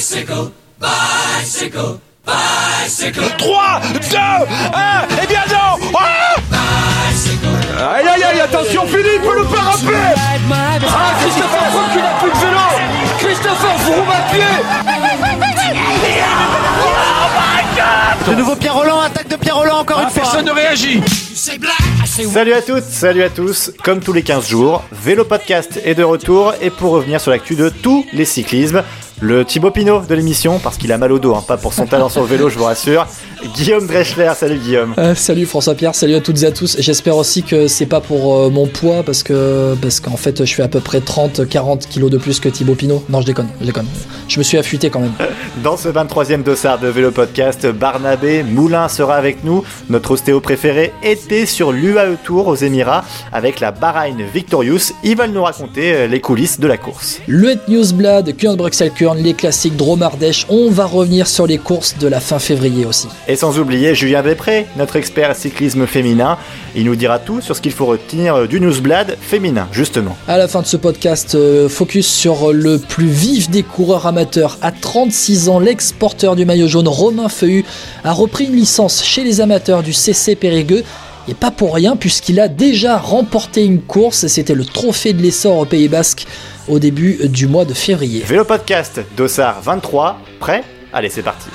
Bicycle, bicycle, bicycle. 3, 2, 1, et bien non ah Aïe aïe aïe, attention Philippe, le parapet Ah, Christopher Froome qui n'a plus de vélo Christopher Froome à pied De nouveau Pierre Roland, attaque de Pierre Roland encore une fois. Personne ne réagit Salut à toutes, salut à tous. Comme tous les 15 jours, Vélo Podcast est de retour et pour revenir sur l'actu de tous les cyclismes, le Thibaut Pinot de l'émission, parce qu'il a mal au dos, hein, pas pour son talent sur le vélo, je vous rassure. Guillaume Dreschler, salut Guillaume. Euh, salut François Pierre, salut à toutes et à tous. J'espère aussi que c'est pas pour euh, mon poids parce que parce qu'en fait je fais à peu près 30-40 kilos de plus que Thibaut Pinot. Non, je déconne, je déconne. Je me suis affûté quand même. Dans ce 23e dossard de Vélo Podcast, Barnabé Moulin sera avec nous. Notre ostéo préféré était sur l'UAE Tour aux Émirats avec la Bahrain Victorious. Ils veulent nous raconter euh, les coulisses de la course. Le Bruxelles Kurn, les classiques Dromardèche. On va revenir sur les courses de la fin février aussi. Et sans oublier Julien Després, notre expert cyclisme féminin. Il nous dira tout sur ce qu'il faut retenir du Newsblad féminin, justement. À la fin de ce podcast, euh, focus sur le plus vif des coureurs amateurs. À 36 ans, l'ex-porteur du maillot jaune Romain Feuillu a repris une licence chez les amateurs du CC Périgueux. Et pas pour rien, puisqu'il a déjà remporté une course. C'était le trophée de l'essor au Pays Basque au début du mois de février. Vélo Podcast, Dossard 23, prêt? Allez, c'est parti.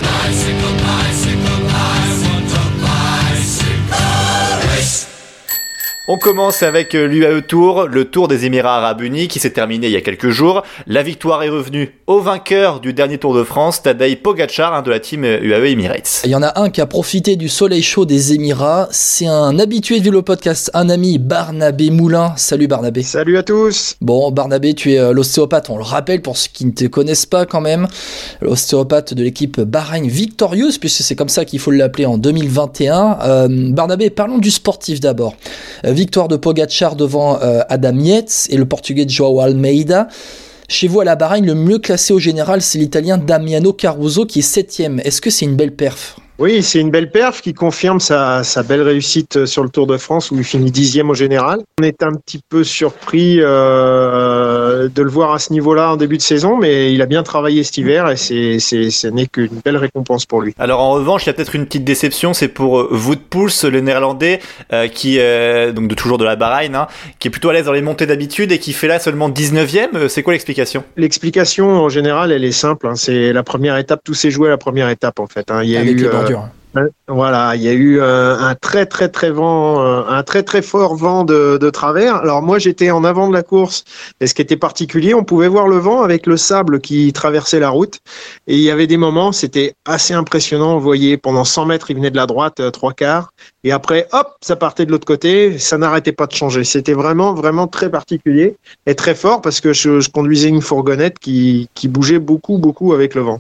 On commence avec l'UAE Tour, le Tour des Émirats Arabes Unis qui s'est terminé il y a quelques jours. La victoire est revenue au vainqueur du dernier Tour de France, Tadej Pogacar de la team UAE Emirates. Il y en a un qui a profité du soleil chaud des Émirats. C'est un habitué de Vélo Podcast, un ami, Barnabé Moulin. Salut Barnabé. Salut à tous. Bon, Barnabé, tu es euh, l'ostéopathe, on le rappelle pour ceux qui ne te connaissent pas quand même. L'ostéopathe de l'équipe Bahreïn Victorieuse, puisque c'est comme ça qu'il faut l'appeler en 2021. Euh, Barnabé, parlons du sportif d'abord. Euh, victoire de Pogacar devant euh, Adam Yates et le portugais Joao Almeida. Chez vous à la Bahreïn, le mieux classé au général, c'est l'italien Damiano Caruso qui est septième. Est-ce que c'est une belle perf? Oui, c'est une belle perf qui confirme sa, belle réussite sur le Tour de France où il finit dixième au général. On est un petit peu surpris euh, de le voir à ce niveau-là en début de saison, mais il a bien travaillé cet hiver et c'est, c'est, ce n'est qu'une belle récompense pour lui. Alors en revanche, il y a peut-être une petite déception, c'est pour euh, Poels, le néerlandais, euh, qui euh, donc de toujours de la Bahreïn, hein, qui est plutôt à l'aise dans les montées d'habitude et qui fait là seulement 19e. C'est quoi l'explication? L'explication en général, elle est simple. Hein, c'est la première étape, tout s'est joué à la première étape en fait. Hein. Il y a Avec eu, les bordures. Voilà, il y a eu euh, un très très très vent, euh, un très très fort vent de, travers. Alors moi j'étais en avant de la course et ce qui était particulier, on pouvait voir le vent avec le sable qui traversait la route et il y avait des moments, c'était assez impressionnant. Vous voyez, pendant 100 mètres, il venait de la droite, euh, trois quarts, et après hop, ça partait de l'autre côté, ça n'arrêtait pas de changer. C'était vraiment vraiment très particulier et très fort parce que je, je conduisais une fourgonnette qui qui bougeait beaucoup beaucoup avec le vent.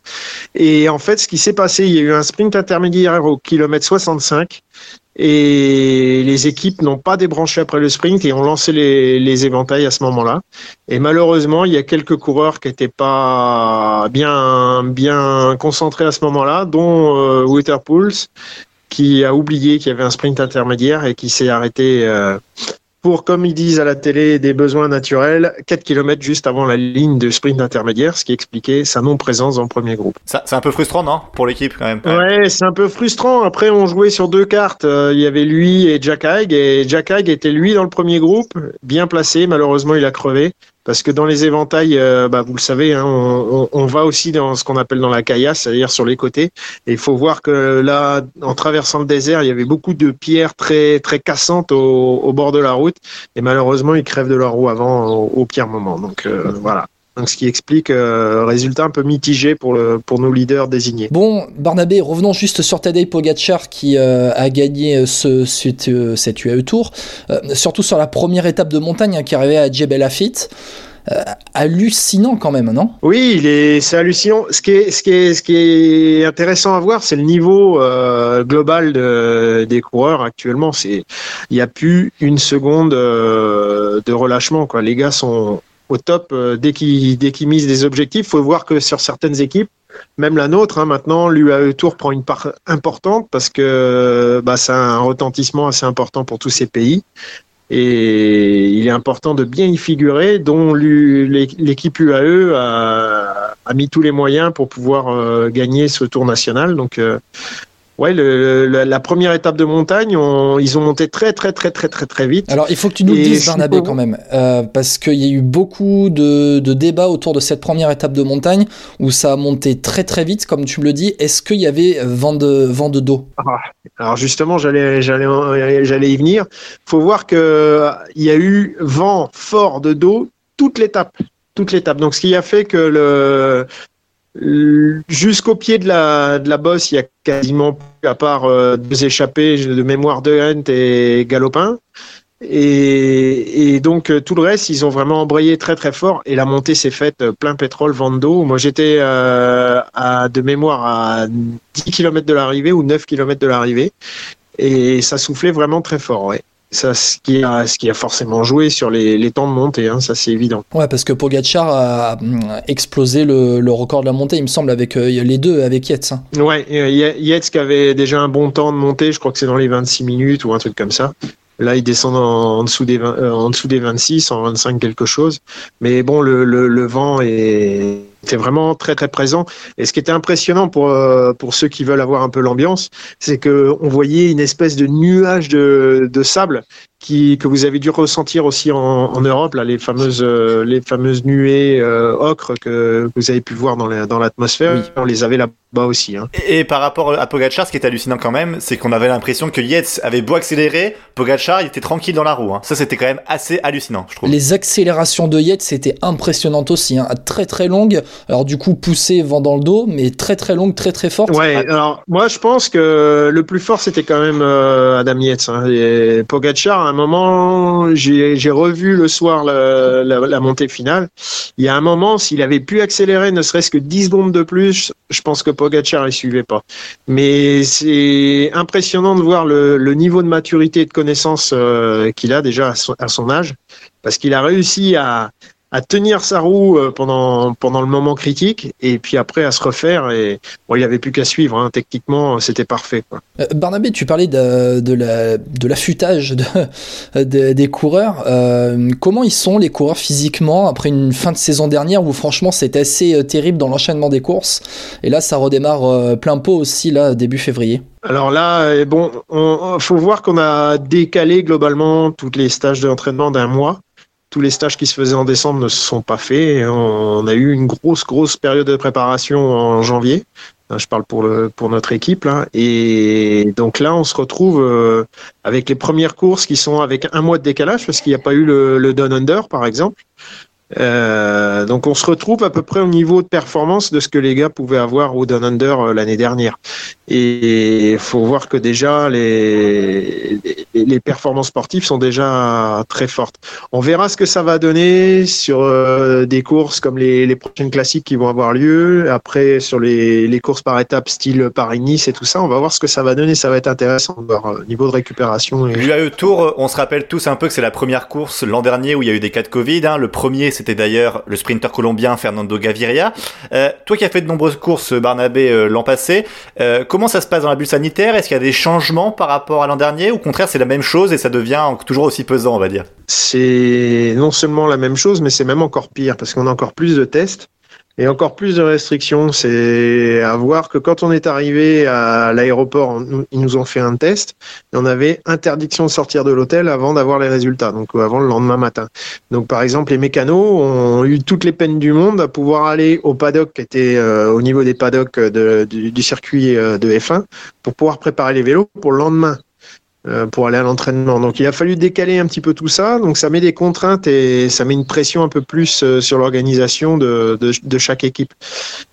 Et en fait, ce qui s'est passé, il y a eu un sprint intermédiaire au kilomètre 65 et les équipes n'ont pas débranché après le sprint et ont lancé les, éventails à ce moment-là. Et malheureusement, il y a quelques coureurs qui n'étaient pas bien bien concentrés à ce moment-là, dont euh, Waterpools qui a oublié qu'il y avait un sprint intermédiaire et qui s'est arrêté euh, pour, comme ils disent à la télé, des besoins naturels, 4 km juste avant la ligne de sprint intermédiaire, ce qui expliquait sa non-présence dans le premier groupe. Ça, c'est un peu frustrant, non Pour l'équipe, quand même? Ouais, c'est un peu frustrant. Après, on jouait sur deux cartes. Euh, Il y avait lui et Jack Haig, et Jack Haig était lui dans le premier groupe, bien placé. Malheureusement, il a crevé. Parce que dans les éventails, euh, bah, vous le savez, hein, on, va aussi dans ce qu'on appelle dans la caillasse, c'est-à-dire sur les côtés. Et il faut voir que là, en traversant le désert, il y avait beaucoup de pierres très très cassantes au, au bord de la route. Et malheureusement, ils crèvent de leur roue avant au, au pire moment. Donc euh, voilà. Donc, ce qui explique euh, résultat un peu mitigé pour, le, pour nos leaders désignés. Bon, Barnabé, revenons juste sur Tadej Pogacar qui euh, a gagné ce, cet, euh, cet UAE Tour, euh, surtout sur la première étape de montagne hein, qui arrivait à Djebel Afit. Euh, hallucinant quand même, non? Oui, il est, c'est hallucinant. Ce qui est, ce qui est, ce qui est intéressant à voir, c'est le niveau euh, global de, des coureurs actuellement. C'est, il n'y a plus une seconde euh, de relâchement. Quoi. Les gars sont au top euh, dès qu'ils dès misent des objectifs. faut voir que sur certaines équipes, même la nôtre, hein, maintenant, l'UAE Tour prend une part importante parce que bah, ça un retentissement assez important pour tous ces pays. Et il est important de bien y figurer, dont l'équipe UAE a, mis tous les moyens pour pouvoir gagner ce Tour national. Donc Ouais, le, la première étape de montagne, ils ont monté très très très très très très vite. Alors il faut que tu nous le dises Barnabé quand même, euh, parce qu'il y a eu beaucoup de, de, débats autour de cette première étape de montagne où ça a monté très très vite, comme tu me le dis. Est-ce qu'il y avait vent de vent de dos? Ah, Alors justement, j'allais j'allais j'allais y venir. Faut voir que il y a eu vent fort de dos toute l'étape toute l'étape. Donc, ce qui a fait que le, Jusqu'au pied de la, bosse, il y a quasiment plus, à part euh, deux échappées de mémoire de Hunt et Galopin. Et, donc euh, tout le reste, ils ont vraiment embrayé très très fort et la montée s'est faite euh, plein pétrole, vent d'eau. Moi j'étais à de mémoire à 10 km de l'arrivée ou 9 km de l'arrivée et ça soufflait vraiment très fort. Ouais ça, ce qui a, ce qui a forcément joué sur les, les temps de montée, hein, ça c'est évident. Ouais, parce que Pogacar a explosé le, le, record de la montée, il me semble, avec euh, les deux, avec Yates. Hein. Ouais, euh, Yates qui avait déjà un bon temps de montée, je crois que c'est dans les 26 minutes ou un truc comme ça. Là, il descend en, dessous des euh, en dessous des 26, en 25 quelque chose. Mais bon, le, le, le vent est était vraiment très très présent. Et ce qui était impressionnant pour euh, pour ceux qui veulent avoir un peu l'ambiance, c'est que on voyait une espèce de nuage de, de sable qui que vous avez dû ressentir aussi en, en Europe là, les fameuses euh, les fameuses nuées euh, ocre que vous avez pu voir dans dans l'atmosphère. On les avait là-bas aussi. Hein. Et, par rapport à Pogacar, ce qui est hallucinant quand même, c'est qu'on avait l'impression que Yates avait beau accélérer, Pogacar il était tranquille dans la roue. Hein. Ça c'était quand même assez hallucinant, je trouve. Les accélérations de Yates c'était impressionnantes aussi, hein. très très longues. Alors du coup, poussé vent dans le dos, mais très très longue, très très forte. Ouais, alors moi je pense que le plus fort c'était quand même euh, Adam Yates. Hein. Et Pogacar, à un moment, j'ai revu le soir la, la, montée finale. Il y a un moment, s'il avait pu accélérer ne serait-ce que 10 secondes de plus, je pense que Pogacar ne suivait pas. Mais c'est impressionnant de voir le, niveau de maturité et de connaissance euh, qu'il a déjà à à son âge, parce qu'il a réussi à, à tenir sa roue euh, pendant pendant le moment critique et puis après à se refaire et bon il n'y avait plus qu'à suivre hein. techniquement c'était parfait quoi. Euh, Barnabé tu parlais de, de la de l'affûtage de, des coureurs euh, comment ils sont les coureurs physiquement après une fin de saison dernière où franchement c'était assez terrible dans l'enchaînement des courses? Et là ça redémarre plein pot aussi là début février. Alors là, bon, il faut voir qu'on a décalé globalement tous les stages d'entraînement d'un mois tous les stages qui se faisaient en décembre ne se sont pas faits. On a eu une grosse, grosse période de préparation en janvier. Je parle pour, le, pour notre équipe. Et donc là, on se retrouve euh, avec les premières courses qui sont avec un mois de décalage parce qu'il n'y a pas eu le, le Down Under, par exemple. Euh, donc on se retrouve à peu près au niveau de performance de ce que les gars pouvaient avoir au Down Under euh, l'année dernière. Et il faut voir que déjà les, les performances sportives sont déjà très fortes. On verra ce que ça va donner sur euh, des courses comme les, les, prochaines classiques qui vont avoir lieu. Après sur les, courses par étapes style Paris-Nice et tout ça, on va voir ce que ça va donner. Ça va être intéressant niveau de récupération. Et... L'UAE Tour, on se rappelle tous un peu que c'est la première course l'an dernier où il y a eu des cas de Covid. Hein. Le premier c'était d'ailleurs le sprinter colombien Fernando Gaviria. Euh, toi qui as fait de nombreuses courses, Barnabé, euh, l'an passé, euh, comment ça se passe dans la bulle sanitaire? Est-ce qu'il y a des changements par rapport à l'an dernier? Ou au contraire c'est la même chose et ça devient toujours aussi pesant, on va dire? C'est non seulement la même chose, mais c'est même encore pire parce qu'on a encore plus de tests. Et encore plus de restrictions, c'est à voir que quand on est arrivé à l'aéroport, ils nous ont fait un test et on avait interdiction de sortir de l'hôtel avant d'avoir les résultats, donc avant le lendemain matin. Donc par exemple, les mécanos ont eu toutes les peines du monde à pouvoir aller au paddock qui était euh, au niveau des paddocks du, du, circuit euh, de F1 pour pouvoir préparer les vélos pour le lendemain. Euh, pour aller à l'entraînement. Donc il a fallu décaler un petit peu tout ça. Donc ça met des contraintes et ça met une pression un peu plus euh, sur l'organisation de, chaque équipe.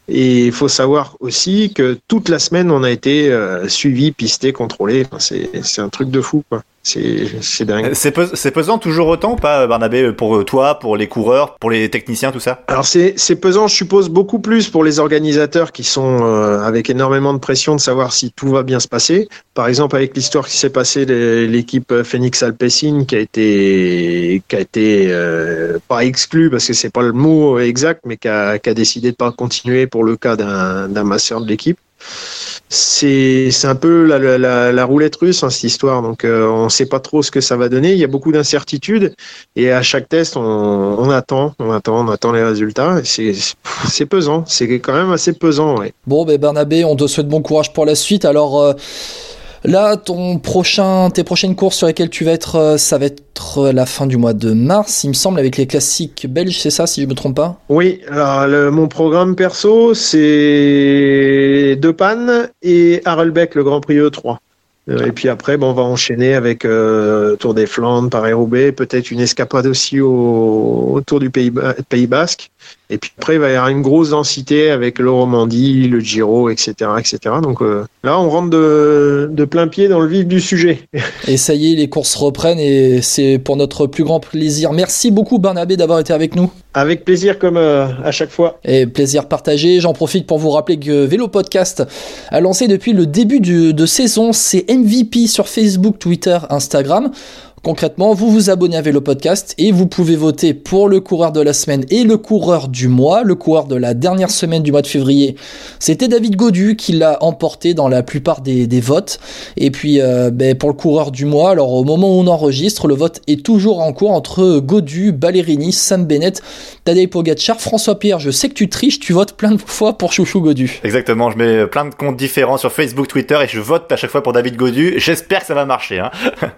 Et il faut savoir aussi que toute la semaine on a été euh, suivi, pisté, contrôlé. C'est un truc de fou quoi. C'est dingue. C'est pesant toujours autant, pas Barnabé, pour toi, pour les coureurs, pour les techniciens, tout ça? Alors c'est pesant, je suppose, beaucoup plus pour les organisateurs qui sont euh, avec énormément de pression de savoir si tout va bien se passer. Par exemple, avec l'histoire qui s'est passée, l'équipe Phoenix Alpecin qui a été, qui a été euh, pas exclue parce que c'est pas le mot exact, mais qui a, qui a décidé de pas continuer pour le cas d'un masseur de l'équipe c'est un peu la, la, la, roulette russe hein, cette histoire. Donc euh, on ne sait pas trop ce que ça va donner. Il y a beaucoup d'incertitudes et à chaque test on, on, attend, on attend, on attend les résultats. C'est c'est pesant, c'est quand même assez pesant. Ouais. Bon, ben Bernabé, on te souhaite bon courage pour la suite. Alors euh, Là, ton prochain, tes prochaines courses sur lesquelles tu vas être, euh, ça va être la fin du mois de mars, il me semble, avec les classiques belges, c'est ça, si je me trompe pas? Oui, alors mon programme perso, c'est De Panne et Harelbeck, le Grand Prix E3. Euh, et puis après, bon, on va enchaîner avec euh, Tour des Flandres, Paris-Roubaix, peut-être une escapade aussi au, Tour du Pays Basque. Et puis après, il va y avoir une grosse densité avec le Romandie, le Giro, etc. etc. Donc euh, là, on rentre de, de, plein pied dans le vif du sujet. Et ça y est, les courses reprennent et c'est pour notre plus grand plaisir. Merci beaucoup, Barnabé, d'avoir été avec nous. Avec plaisir, comme euh, à chaque fois. Et plaisir partagé. J'en profite pour vous rappeler que Vélo Podcast a lancé depuis le début de saison ses MVP sur Facebook, Twitter, Instagram. Concrètement, vous vous abonnez à Vélo Podcast et vous pouvez voter pour le coureur de la semaine et le coureur du mois. Le coureur de la dernière semaine du mois de février, c'était David Godu qui l'a emporté dans la plupart des, votes. Et puis euh, ben, pour le coureur du mois, alors au moment où on enregistre, le vote est toujours en cours entre Godu, Ballerini, Sam Bennett, Tadej Pogacar, François Pierre. Je sais que tu triches, tu votes plein de fois pour Chouchou Godu. Exactement, je mets plein de comptes différents sur Facebook, Twitter et je vote à chaque fois pour David Godu. J'espère que ça va marcher. Hein.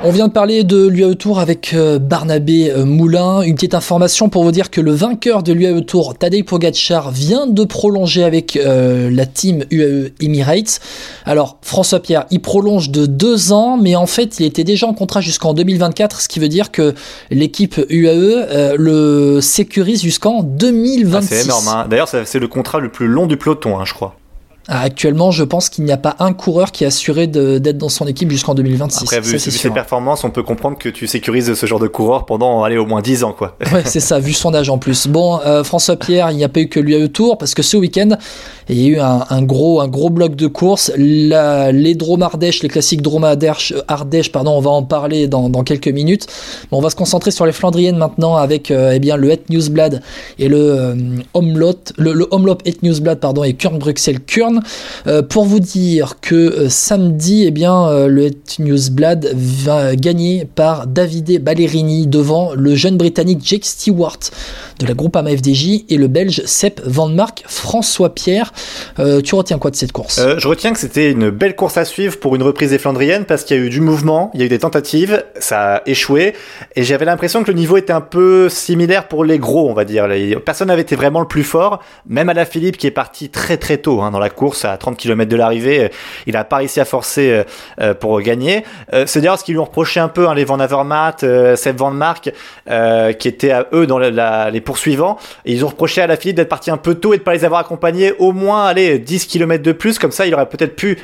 On vient de parler de l'UAE Tour avec euh, Barnabé euh, Moulin. Une petite information pour vous dire que le vainqueur de l'UAE Tour, Tadej Pogacar, vient de prolonger avec euh, la team UAE Emirates. Alors, François Pierre, il prolonge de deux ans, mais en fait, il était déjà en contrat jusqu'en 2024, ce qui veut dire que l'équipe UAE le sécurise jusqu'en 2026. Ah, c'est énorme. Hein. D'ailleurs, c'est le contrat le plus long du peloton, hein, je crois. Ah, actuellement, je pense qu'il n'y a pas un coureur qui est assuré d'être dans son équipe jusqu'en 2026. Après, vu, ses performances, on peut comprendre que tu sécurises ce genre de coureur pendant allez, au moins 10 ans. Quoi. ouais, c'est ça, vu son âge en plus. Bon, euh, François Pierre, il n'y a pas eu que lui à tour parce que ce week-end, il y a eu un, gros, un gros bloc de course. les Drôme Ardèche, les classiques Drôme Ardèche, Ardèche, pardon, on va en parler dans, dans quelques minutes. on va se concentrer sur les Flandriennes maintenant avec euh, eh bien, le Het Newsblad et le euh, le, le Het Newsblad pardon, et Kurn Bruxelles Kurn. Euh, pour vous dire que euh, samedi, eh bien, euh, le Newsblad va gagner par Davide Ballerini devant le jeune britannique Jake Stewart de la groupe AMA FDJ et le belge Sepp Van Mark François Pierre. tu retiens quoi de cette course? Je retiens que c'était une belle course à suivre pour une reprise des Flandriennes parce qu'il y a eu du mouvement, il y a eu des tentatives, ça a échoué et j'avais l'impression que le niveau était un peu similaire pour les gros, on va dire. Personne n'avait été vraiment le plus fort, même à la Philippe qui est parti très très tôt hein, dans la course à 30 km de l'arrivée. Euh, il a pas réussi à forcer euh, euh, pour gagner. c'est d'ailleurs ce qu'ils lui ont reproché un peu, hein, les Van Avermaet, Seb Van Mark, qui étaient à eux dans les poursuivants. Ils ont reproché à la Philippe d'être parti un peu tôt et de pas les avoir accompagnés au moins allez, 10 km de plus. Comme ça, il aurait peut-être pu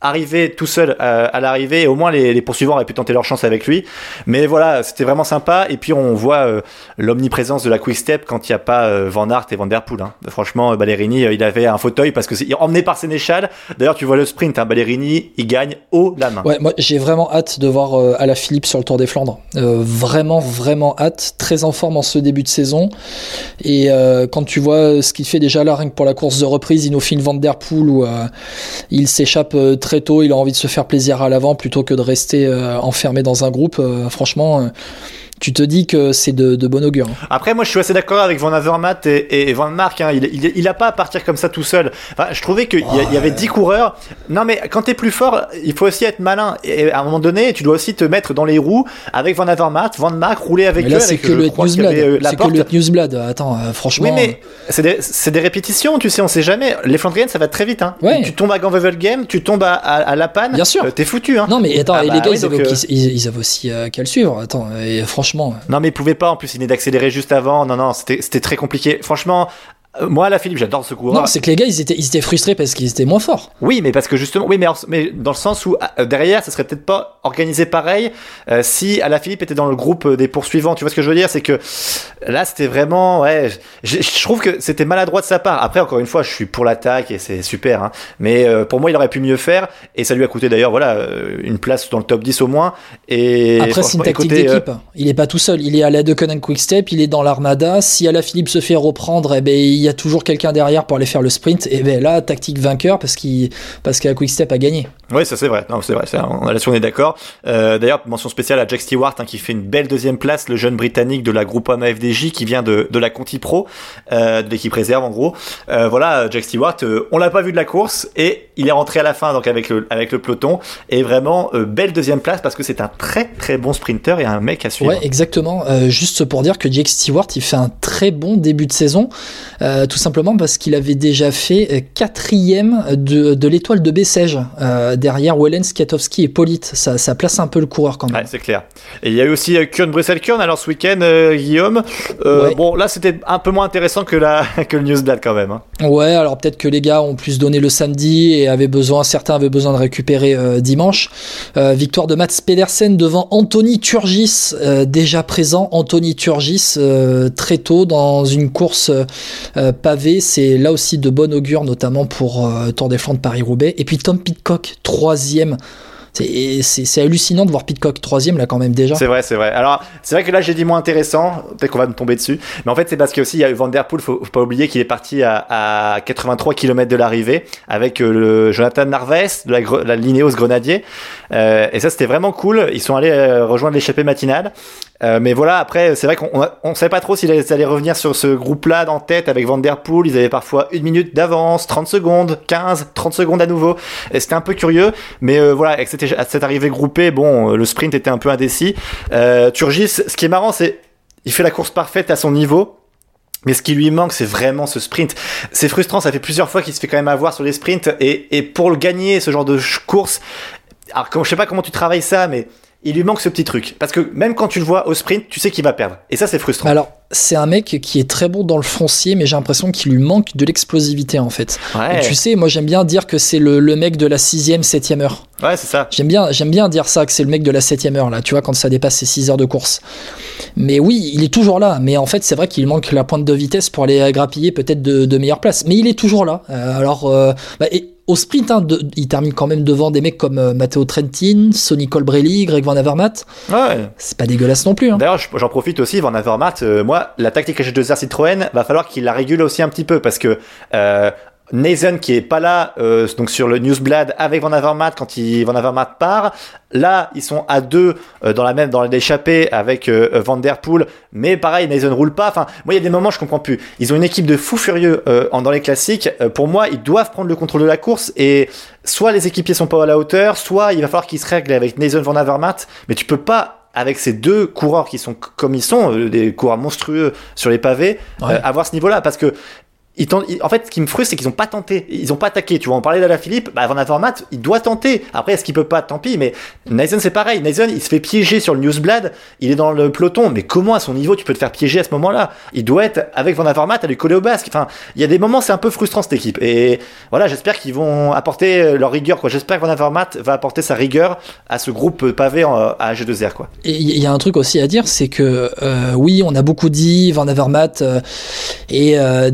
arriver tout seul euh, à l'arrivée et au moins les, poursuivants auraient pu tenter leur chance avec lui. Mais voilà c'était vraiment sympa. Et puis on voit euh, l'omniprésence de la quick step quand il n'y a pas euh, Van Aert et Van Der Poel hein. franchement Ballerini il avait un fauteuil parce que c'est emmené par Sénéchal. D'ailleurs tu vois le sprint hein, Ballerini il gagne haut la main. Moi j'ai vraiment hâte de voir à la Philippe sur le Tour des Flandres. Vraiment vraiment hâte. Très en forme en ce début de saison. Et quand tu vois ce qu'il fait déjà là rien que pour la course de reprise il nous une Van Der Poel où il s'échappe très très tôt, il a envie de se faire plaisir à l'avant plutôt que de rester euh, enfermé dans un groupe. Euh, franchement, euh, tu te dis que c'est de, de, bon augure. Après, moi, je suis assez d'accord avec Van Avermaet et, et, Van Mark. Hein. Il, il, il, a pas à partir comme ça tout seul. Enfin, je trouvais qu'il y, y, avait 10 coureurs. Non, mais quand t'es plus fort, il faut aussi être malin. Et à un moment donné, tu dois aussi te mettre dans les roues avec Van Avermaet, Van Mark, rouler avec mais là, c'est que, le Newsblad. Euh, c'est que le Newsblad. Attends, euh, franchement. Oui, mais c'est des, des, répétitions, tu sais, on sait jamais. Les Flandriennes, ça va très vite. Hein. Ouais. Tu tombes à Ganvevel Game, tu tombes à, à, La Panne. Bien sûr. Euh, t'es foutu. Hein. Non, mais attends, ah les gars, ils, avaient, ils, avaient, aussi qu'à le suivre. Attends, et franchement. Non, mais pas. En plus, il venait d'accélérer juste avant. Non, non, c'était très compliqué. Franchement, euh, moi, la Philippe, j'adore ce coureur. Non, c'est que les gars, ils étaient, ils étaient frustrés parce qu'ils étaient moins forts. Oui, mais parce que justement, oui, mais, mais dans le sens où euh, derrière, ça serait peut-être pas organisé pareil euh, si à la Philippe était dans le groupe des poursuivants. Tu vois ce que je veux dire? C'est que là, c'était vraiment, ouais, je, trouve que c'était maladroit de sa part. Après, encore une fois, je suis pour l'attaque et c'est super, hein, mais pour moi, il aurait pu mieux faire et ça lui a coûté d'ailleurs, voilà, une place dans le top 10 au moins. Et après, c'est une tactique d'équipe. Il est pas tout seul. Il est à la Quick Quickstep, il est dans l'armada. Si à la Philippe se fait reprendre, eh ben il y a toujours quelqu'un derrière pour aller faire le sprint. Et ben là, tactique vainqueur parce qu'il parce qu'à Quickstep a gagné. Oui, ça c'est vrai. Non, c'est vrai. On, là-dessus on est d'accord. Euh, D'ailleurs, mention spéciale à Jack Stewart hein, qui fait une belle deuxième place, le jeune britannique de la Groupama FDJ qui vient de, de la Conti Pro, euh, de l'équipe réserve en gros. Euh, voilà, Jack Stewart, on l'a pas vu de la course et il est rentré à la fin donc avec le avec le peloton et vraiment belle deuxième place parce que c'est un très très bon sprinter et un mec à suivre. Ouais, exactement. Juste pour dire que Jack Stewart, il fait un très bon début de saison, tout simplement parce qu'il avait déjà fait quatrième de, de l'étoile de Bessèges derrière Wellens, Katowski et Polite. Ça, ça, place un peu le coureur quand même. Ouais, c'est clair. Et il y a eu aussi euh, Kurn Bruxelles-Kurn alors ce week-end, euh, Guillaume. Euh, Bon, là c'était un peu moins intéressant que, la, que le Newsblad quand même. Hein. Ouais, alors peut-être que les gars ont plus donné le samedi et avaient besoin, certains avaient besoin de récupérer euh, dimanche. Euh, victoire de Mats Pedersen devant Anthony Turgis, déjà présent. Anthony Turgis très tôt dans une course pavée. C'est là aussi de bon augure, notamment pour Tour des Paris-Roubaix. Et puis Tom Pitcock, troisième. C'est hallucinant de voir Pitcock troisième là quand même déjà. C'est vrai, c'est vrai. Alors c'est vrai que là j'ai dit moins intéressant, peut-être qu'on va me tomber dessus, mais en fait c'est parce qu'il y a eu Van Der Poel, faut, faut pas oublier qu'il est parti à, 83 km de l'arrivée avec euh, le Jonathan Narvaez de la, la Lineos Grenadier, euh, et ça c'était vraiment cool. Ils sont allés euh, rejoindre l'échappée matinale euh, mais voilà, après, c'est vrai qu'on on, savait pas trop s'ils allaient revenir sur ce groupe-là en tête avec Van Der Poel. Ils avaient parfois une minute d'avance, 30 secondes, 15, 30 secondes à nouveau. Et c'était un peu curieux. Mais euh, voilà, avec cette, cette, arrivée groupée, bon, le sprint était un peu indécis. Euh, Turgis, ce qui est marrant, c'est il fait la course parfaite à son niveau. Mais ce qui lui manque, c'est vraiment ce sprint. C'est frustrant, ça fait plusieurs fois qu'il se fait quand même avoir sur les sprints. Et, et pour le gagner, ce genre de course, alors je sais pas comment tu travailles ça, mais il lui manque ce petit truc. Parce que même quand tu le vois au sprint, tu sais qu'il va perdre. Et ça, c'est frustrant. Alors, c'est un mec qui est très bon dans le foncier, mais j'ai l'impression qu'il lui manque de l'explosivité, en fait. tu sais, moi, j'aime bien dire que c'est le, mec de la sixième, septième heure. Ouais, c'est ça. J'aime bien, j'aime bien dire ça, que c'est le mec de la septième heure, là, tu vois, quand ça dépasse ses 6 heures de course. Mais oui, il est toujours là. Mais en fait, c'est vrai qu'il manque la pointe de vitesse pour aller grappiller peut-être de, de meilleures places. Mais il est toujours là. Euh, alors, euh, bah, et, au sprint, hein, il termine quand même devant des mecs comme euh, Matteo Trentin, Sonny Colbrelli, Greg Van Avermaet. Ouais. C'est pas dégueulasse non plus. Hein. D'ailleurs, j'en profite aussi, Van Avermaet, euh, moi, la tactique H2R Citroën, va falloir qu'il la régule aussi un petit peu parce que euh, Nathan qui est pas là euh, donc sur le Newsblad avec Van Avermaet quand il Van Avermaet part. Là ils sont à deux euh, dans la même dans l'échappée avec euh, Van Der Poel. Mais pareil Nathan roule pas. Enfin moi il y a des moments je comprends plus. Ils ont une équipe de fous furieux en, dans les classiques. Pour moi ils doivent prendre le contrôle de la course et soit les équipiers sont pas à la hauteur soit il va falloir qu'ils se règlent avec Nathan Van Avermaet. Mais tu peux pas avec ces deux coureurs qui sont comme ils sont, des coureurs monstrueux sur les pavés, avoir ce niveau-là. Parce que en fait, ce qui me frustre, c'est qu'ils n'ont pas tenté. Ils n'ont pas attaqué. Tu vois, on parlait d'Ala Philippe, bah, Van Avermaet, il doit tenter. Après, est-ce qu'il peut pas? Tant pis. Mais Nathan, c'est pareil. Nathan, il se fait piéger sur le Newsblad. Il est dans le peloton. Mais comment, à son niveau, tu peux te faire piéger à ce moment-là? Il doit être avec Van Avermaet à lui coller au basque. Enfin, il y a des moments, c'est un peu frustrant cette équipe. Et voilà, j'espère qu'ils vont apporter leur rigueur. Quoi. J'espère que Van Avermaet va apporter sa rigueur à ce groupe pavé à G2R. Quoi. Et il y a un truc aussi à dire, c'est que euh, oui, on a beaucoup dit Van Avermaet euh, et euh,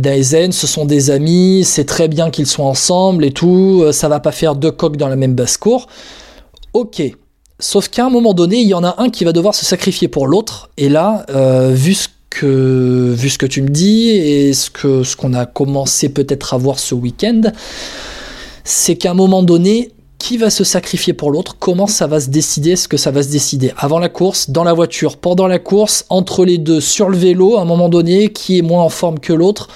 ce sont des amis c'est très bien qu'ils soient ensemble et tout, euh, ça va pas faire deux coques dans la même basse-cour. Ok. Sauf qu'à un moment donné, il y en a un qui va devoir se sacrifier pour l'autre. Et là, euh, vu ce que vu ce que tu me dis et ce que ce qu'on a commencé peut-être à voir ce week-end, c'est qu'à un moment donné, qui va se sacrifier pour l'autre, comment ça va se décider, est-ce que ça va se décider avant la course, dans la voiture, pendant la course, entre les deux, sur le vélo, à un moment donné, qui est moins en forme que l'autre.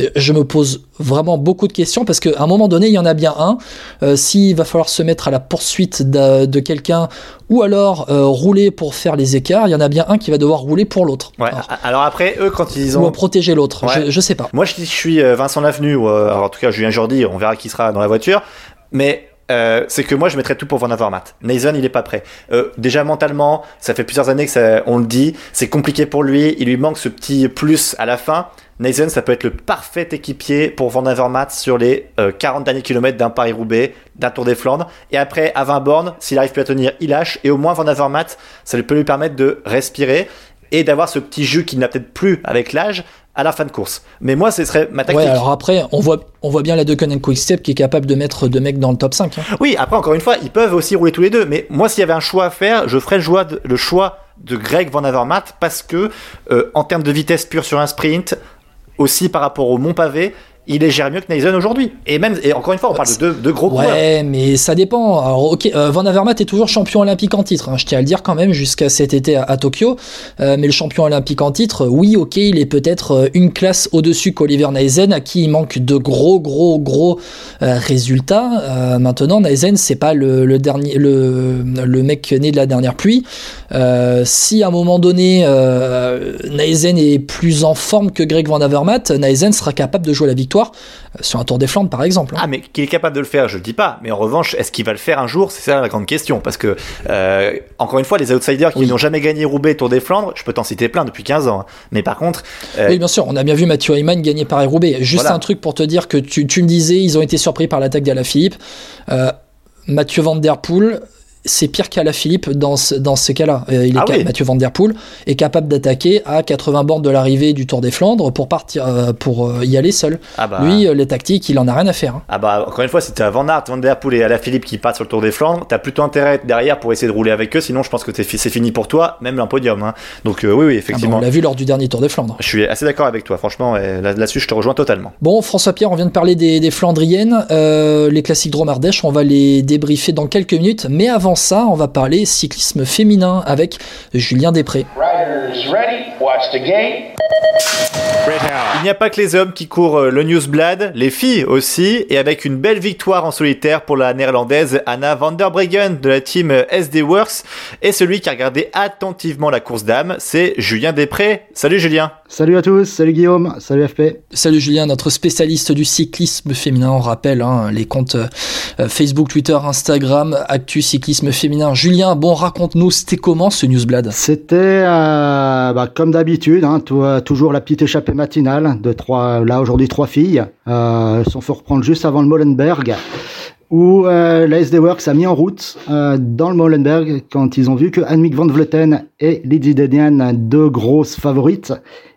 Euh, je me pose vraiment beaucoup de questions parce qu'à un moment donné, il y en a bien un. Euh, s'il va falloir se mettre à la poursuite de, quelqu'un ou alors euh, rouler pour faire les écarts, il y en a bien un qui va devoir rouler pour l'autre. Ouais. Alors, après, eux, quand ils ont. Ou protéger l'autre, je, je, sais pas. Moi, je, je suis Vincent Lavenu, ou en tout cas Julien Jordi, on verra qui sera dans la voiture. Mais euh, c'est que moi je mettrais tout pour Van Avermaet. Nathan il est pas prêt. Euh, déjà mentalement, ça fait plusieurs années que ça, on le dit, c'est compliqué pour lui, il lui manque ce petit plus à la fin. Nathan ça peut être le parfait équipier pour Van Avermaet sur les 40 euh, derniers kilomètres d'un Paris-Roubaix, d'un Tour des Flandres. Et après, à 20 bornes, s'il arrive plus à tenir, il lâche. Et au moins Van Avermaet, ça peut lui permettre de respirer et d'avoir ce petit jus qu'il n'a peut-être plus avec l'âge, à la fin de course. Mais moi, ce serait ma tactique. Ouais, alors après, on voit, on voit bien la Quick Quickstep qui est capable de mettre deux mecs dans le top 5. Hein. Oui, après, encore une fois, ils peuvent aussi rouler tous les deux. Mais moi, s'il y avait un choix à faire, je ferais le choix de, le choix de Greg Van Avermaet parce que, euh, en termes de vitesse pure sur un sprint, aussi par rapport au Mont Pavé, il est gère mieux que Naisen aujourd'hui. Et même, et encore une fois, on parle de deux, gros coureurs. Ouais, mais ça dépend. Alors, ok, euh, Van Avermaet est toujours champion olympique en titre. Hein, je tiens à le dire quand même jusqu'à cet été à, Tokyo. Euh, mais le champion olympique en titre, oui, ok, il est peut-être euh, une classe au-dessus qu'Oliver Naisen, à qui il manque de gros, gros, gros résultats. maintenant, Naisen, c'est pas le, dernier, le, le mec né de la dernière pluie. si à un moment donné, Naisen est plus en forme que Greg Van Avermaet, Naisen sera capable de jouer la victoire euh, sur un Tour des Flandres par exemple. Hein. Ah mais qu'il est capable de le faire, je le dis pas. Mais en revanche, est-ce qu'il va le faire un jour? C'est ça la grande question. Parce que euh, encore une fois, les outsiders qui n'ont jamais gagné Roubaix, Tour des Flandres, je peux t'en citer plein depuis 15 ans. Hein. Mais par contre, euh, oui bien sûr, on a bien vu Mathieu Ayman gagner Paris Roubaix. Juste un truc pour te dire que tu, tu me disais, ils ont été surpris par l'attaque d'Alaphilippe. Euh, Mathieu Van Der Poel, c'est pire qu'à Philippe dans ce, dans ce cas-là. Euh, il est ah Mathieu Van Der Poel est capable d'attaquer à 80 bornes de l'arrivée du Tour des Flandres pour partir euh, pour euh, y aller seul. Ah bah. Lui, les tactiques, il en a rien à faire. Hein. Ah bah encore une fois, si tu as Van Aert, Van Der Poel et à Philippe qui passent sur le Tour des Flandres, t'as plutôt intérêt à être derrière pour essayer de rouler avec eux. Sinon, je pense que c'est fini pour toi, même un podium. Hein. Donc oui, oui, effectivement. Ah bah, on l'a vu lors du dernier Tour des Flandres. Je suis assez d'accord avec toi. Franchement, là-dessus, je te rejoins totalement. Bon, François Pierre, on vient de parler des, des Flandriennes, les classiques Dromardèche. On va les débriefer dans quelques minutes, mais avant ça, on va parler cyclisme féminin avec Julien Després. Il n'y a pas que les hommes qui courent euh, le Newsblad, les filles aussi, et avec une belle victoire en solitaire pour la néerlandaise Anna van der Breggen de la team euh, SD Works. Et celui qui a regardé attentivement la course d'âme, c'est Julien Després. Salut Julien. Salut à tous, salut Guillaume, salut FP. Salut Julien, notre spécialiste du cyclisme féminin. On rappelle hein, les comptes euh, Facebook, Twitter, Instagram, Actu Cyclisme Féminin. Julien, bon, raconte-nous, c'était comment ce Newsblad? C'était bah, comme d'habitude, hein, toujours la petite échappée matinale de trois, là aujourd'hui trois filles. Euh, sont fait reprendre juste avant le Molenberg où euh, la SD Works a mis en route euh, dans le Molenberg quand ils ont vu que Annemiek van Vleuten et Lydie Denian, deux grosses favorites,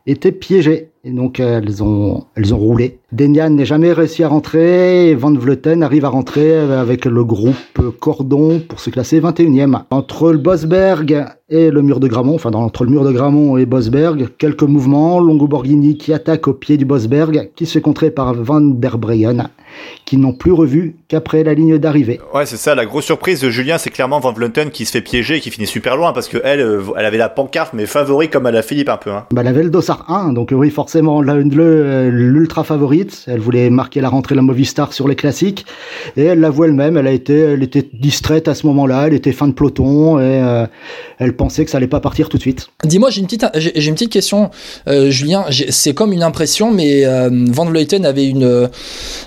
étaient piégées. Et donc elles ont elles ont roulé. Denian n'est jamais réussi à rentrer et Van Vleuten arrive à rentrer avec le groupe Cordon pour se classer 21e. Entre le Bosberg et le mur de Gramont, enfin entre le mur de Gramont et Bosberg, quelques mouvements, Longo Borghini qui attaque au pied du Bosberg, qui se fait contrer par Van der Breyen, qui n'ont plus revu qu'après la ligne d'arrivée. Ouais, c'est ça, la grosse surprise de Julien, c'est clairement Van Vleuten qui se fait piéger et qui finit super loin, parce que elle, euh, elle avait la pancarte, mais favori comme à la Philippe un peu. Hein. Bah, elle avait le Dossard 1, donc oui, forcément, l'ultra favorite, elle voulait marquer la rentrée de la Movistar sur les classiques, et elle l'avoue elle-même, elle a été, elle était distraite à ce moment-là, elle était fin de peloton, et euh, elle pensait que ça allait pas partir tout de suite. Dis-moi, j'ai une petite, j'ai une petite question, euh, Julien. C'est comme une impression, mais euh, Van Vleuten avait une,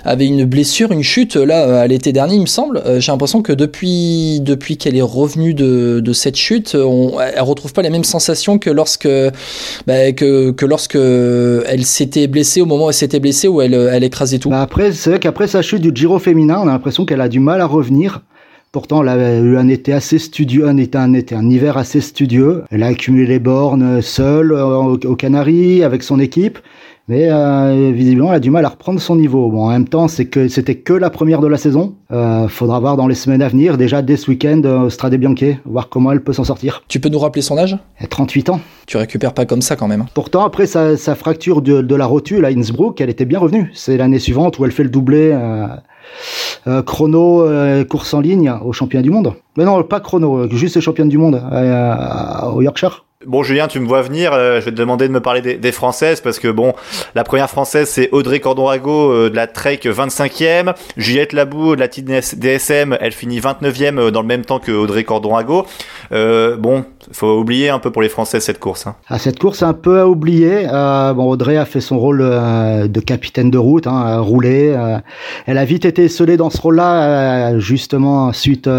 avait une blessure, une chute là à l'été dernier, il me semble. Euh, j'ai l'impression que depuis, depuis qu'elle est revenue de, de cette chute, on, elle retrouve pas les mêmes sensations que lorsque, bah, que, que lorsque elle s'était blessée au moment où elle s'était blessée, où elle, elle écrasait tout. Bah après, c'est vrai qu'après sa chute du Giro féminin, on a l'impression qu'elle a du mal à revenir. Pourtant, elle a eu un été assez studieux, un un été, un hiver assez studieux. Elle a accumulé les bornes seule aux Canaries avec son équipe, mais euh, visiblement, elle a du mal à reprendre son niveau. Bon, en même temps, c'est que c'était que la première de la saison. Euh, faudra voir dans les semaines à venir, déjà dès ce week-end, euh, Strade Bianche, voir comment elle peut s'en sortir. Tu peux nous rappeler son âge? Elle a 38 ans. Tu récupères pas comme ça quand même. Pourtant, après sa, fracture de, de, la rotule à Innsbruck, elle était bien revenue. C'est l'année suivante où elle fait le doublé. Euh, euh, chrono, euh, course en ligne au champion du monde. Mais non, pas chrono, euh, juste champion du monde au Yorkshire. Bon Julien, tu me vois venir, je vais te demander de me parler des, françaises parce que bon, la première française c'est Audrey Cordorago de la Trek 25e, Juliette Labou de la DSM, elle finit 29e dans le même temps que Audrey Cordorago. bon, faut oublier un peu pour les Français cette course. Hein. Ah, cette course un peu à oublier. Euh, bon, Audrey a fait son rôle euh, de capitaine de route, hein, roulé. Euh, elle a vite été scellée dans ce rôle-là, euh, justement suite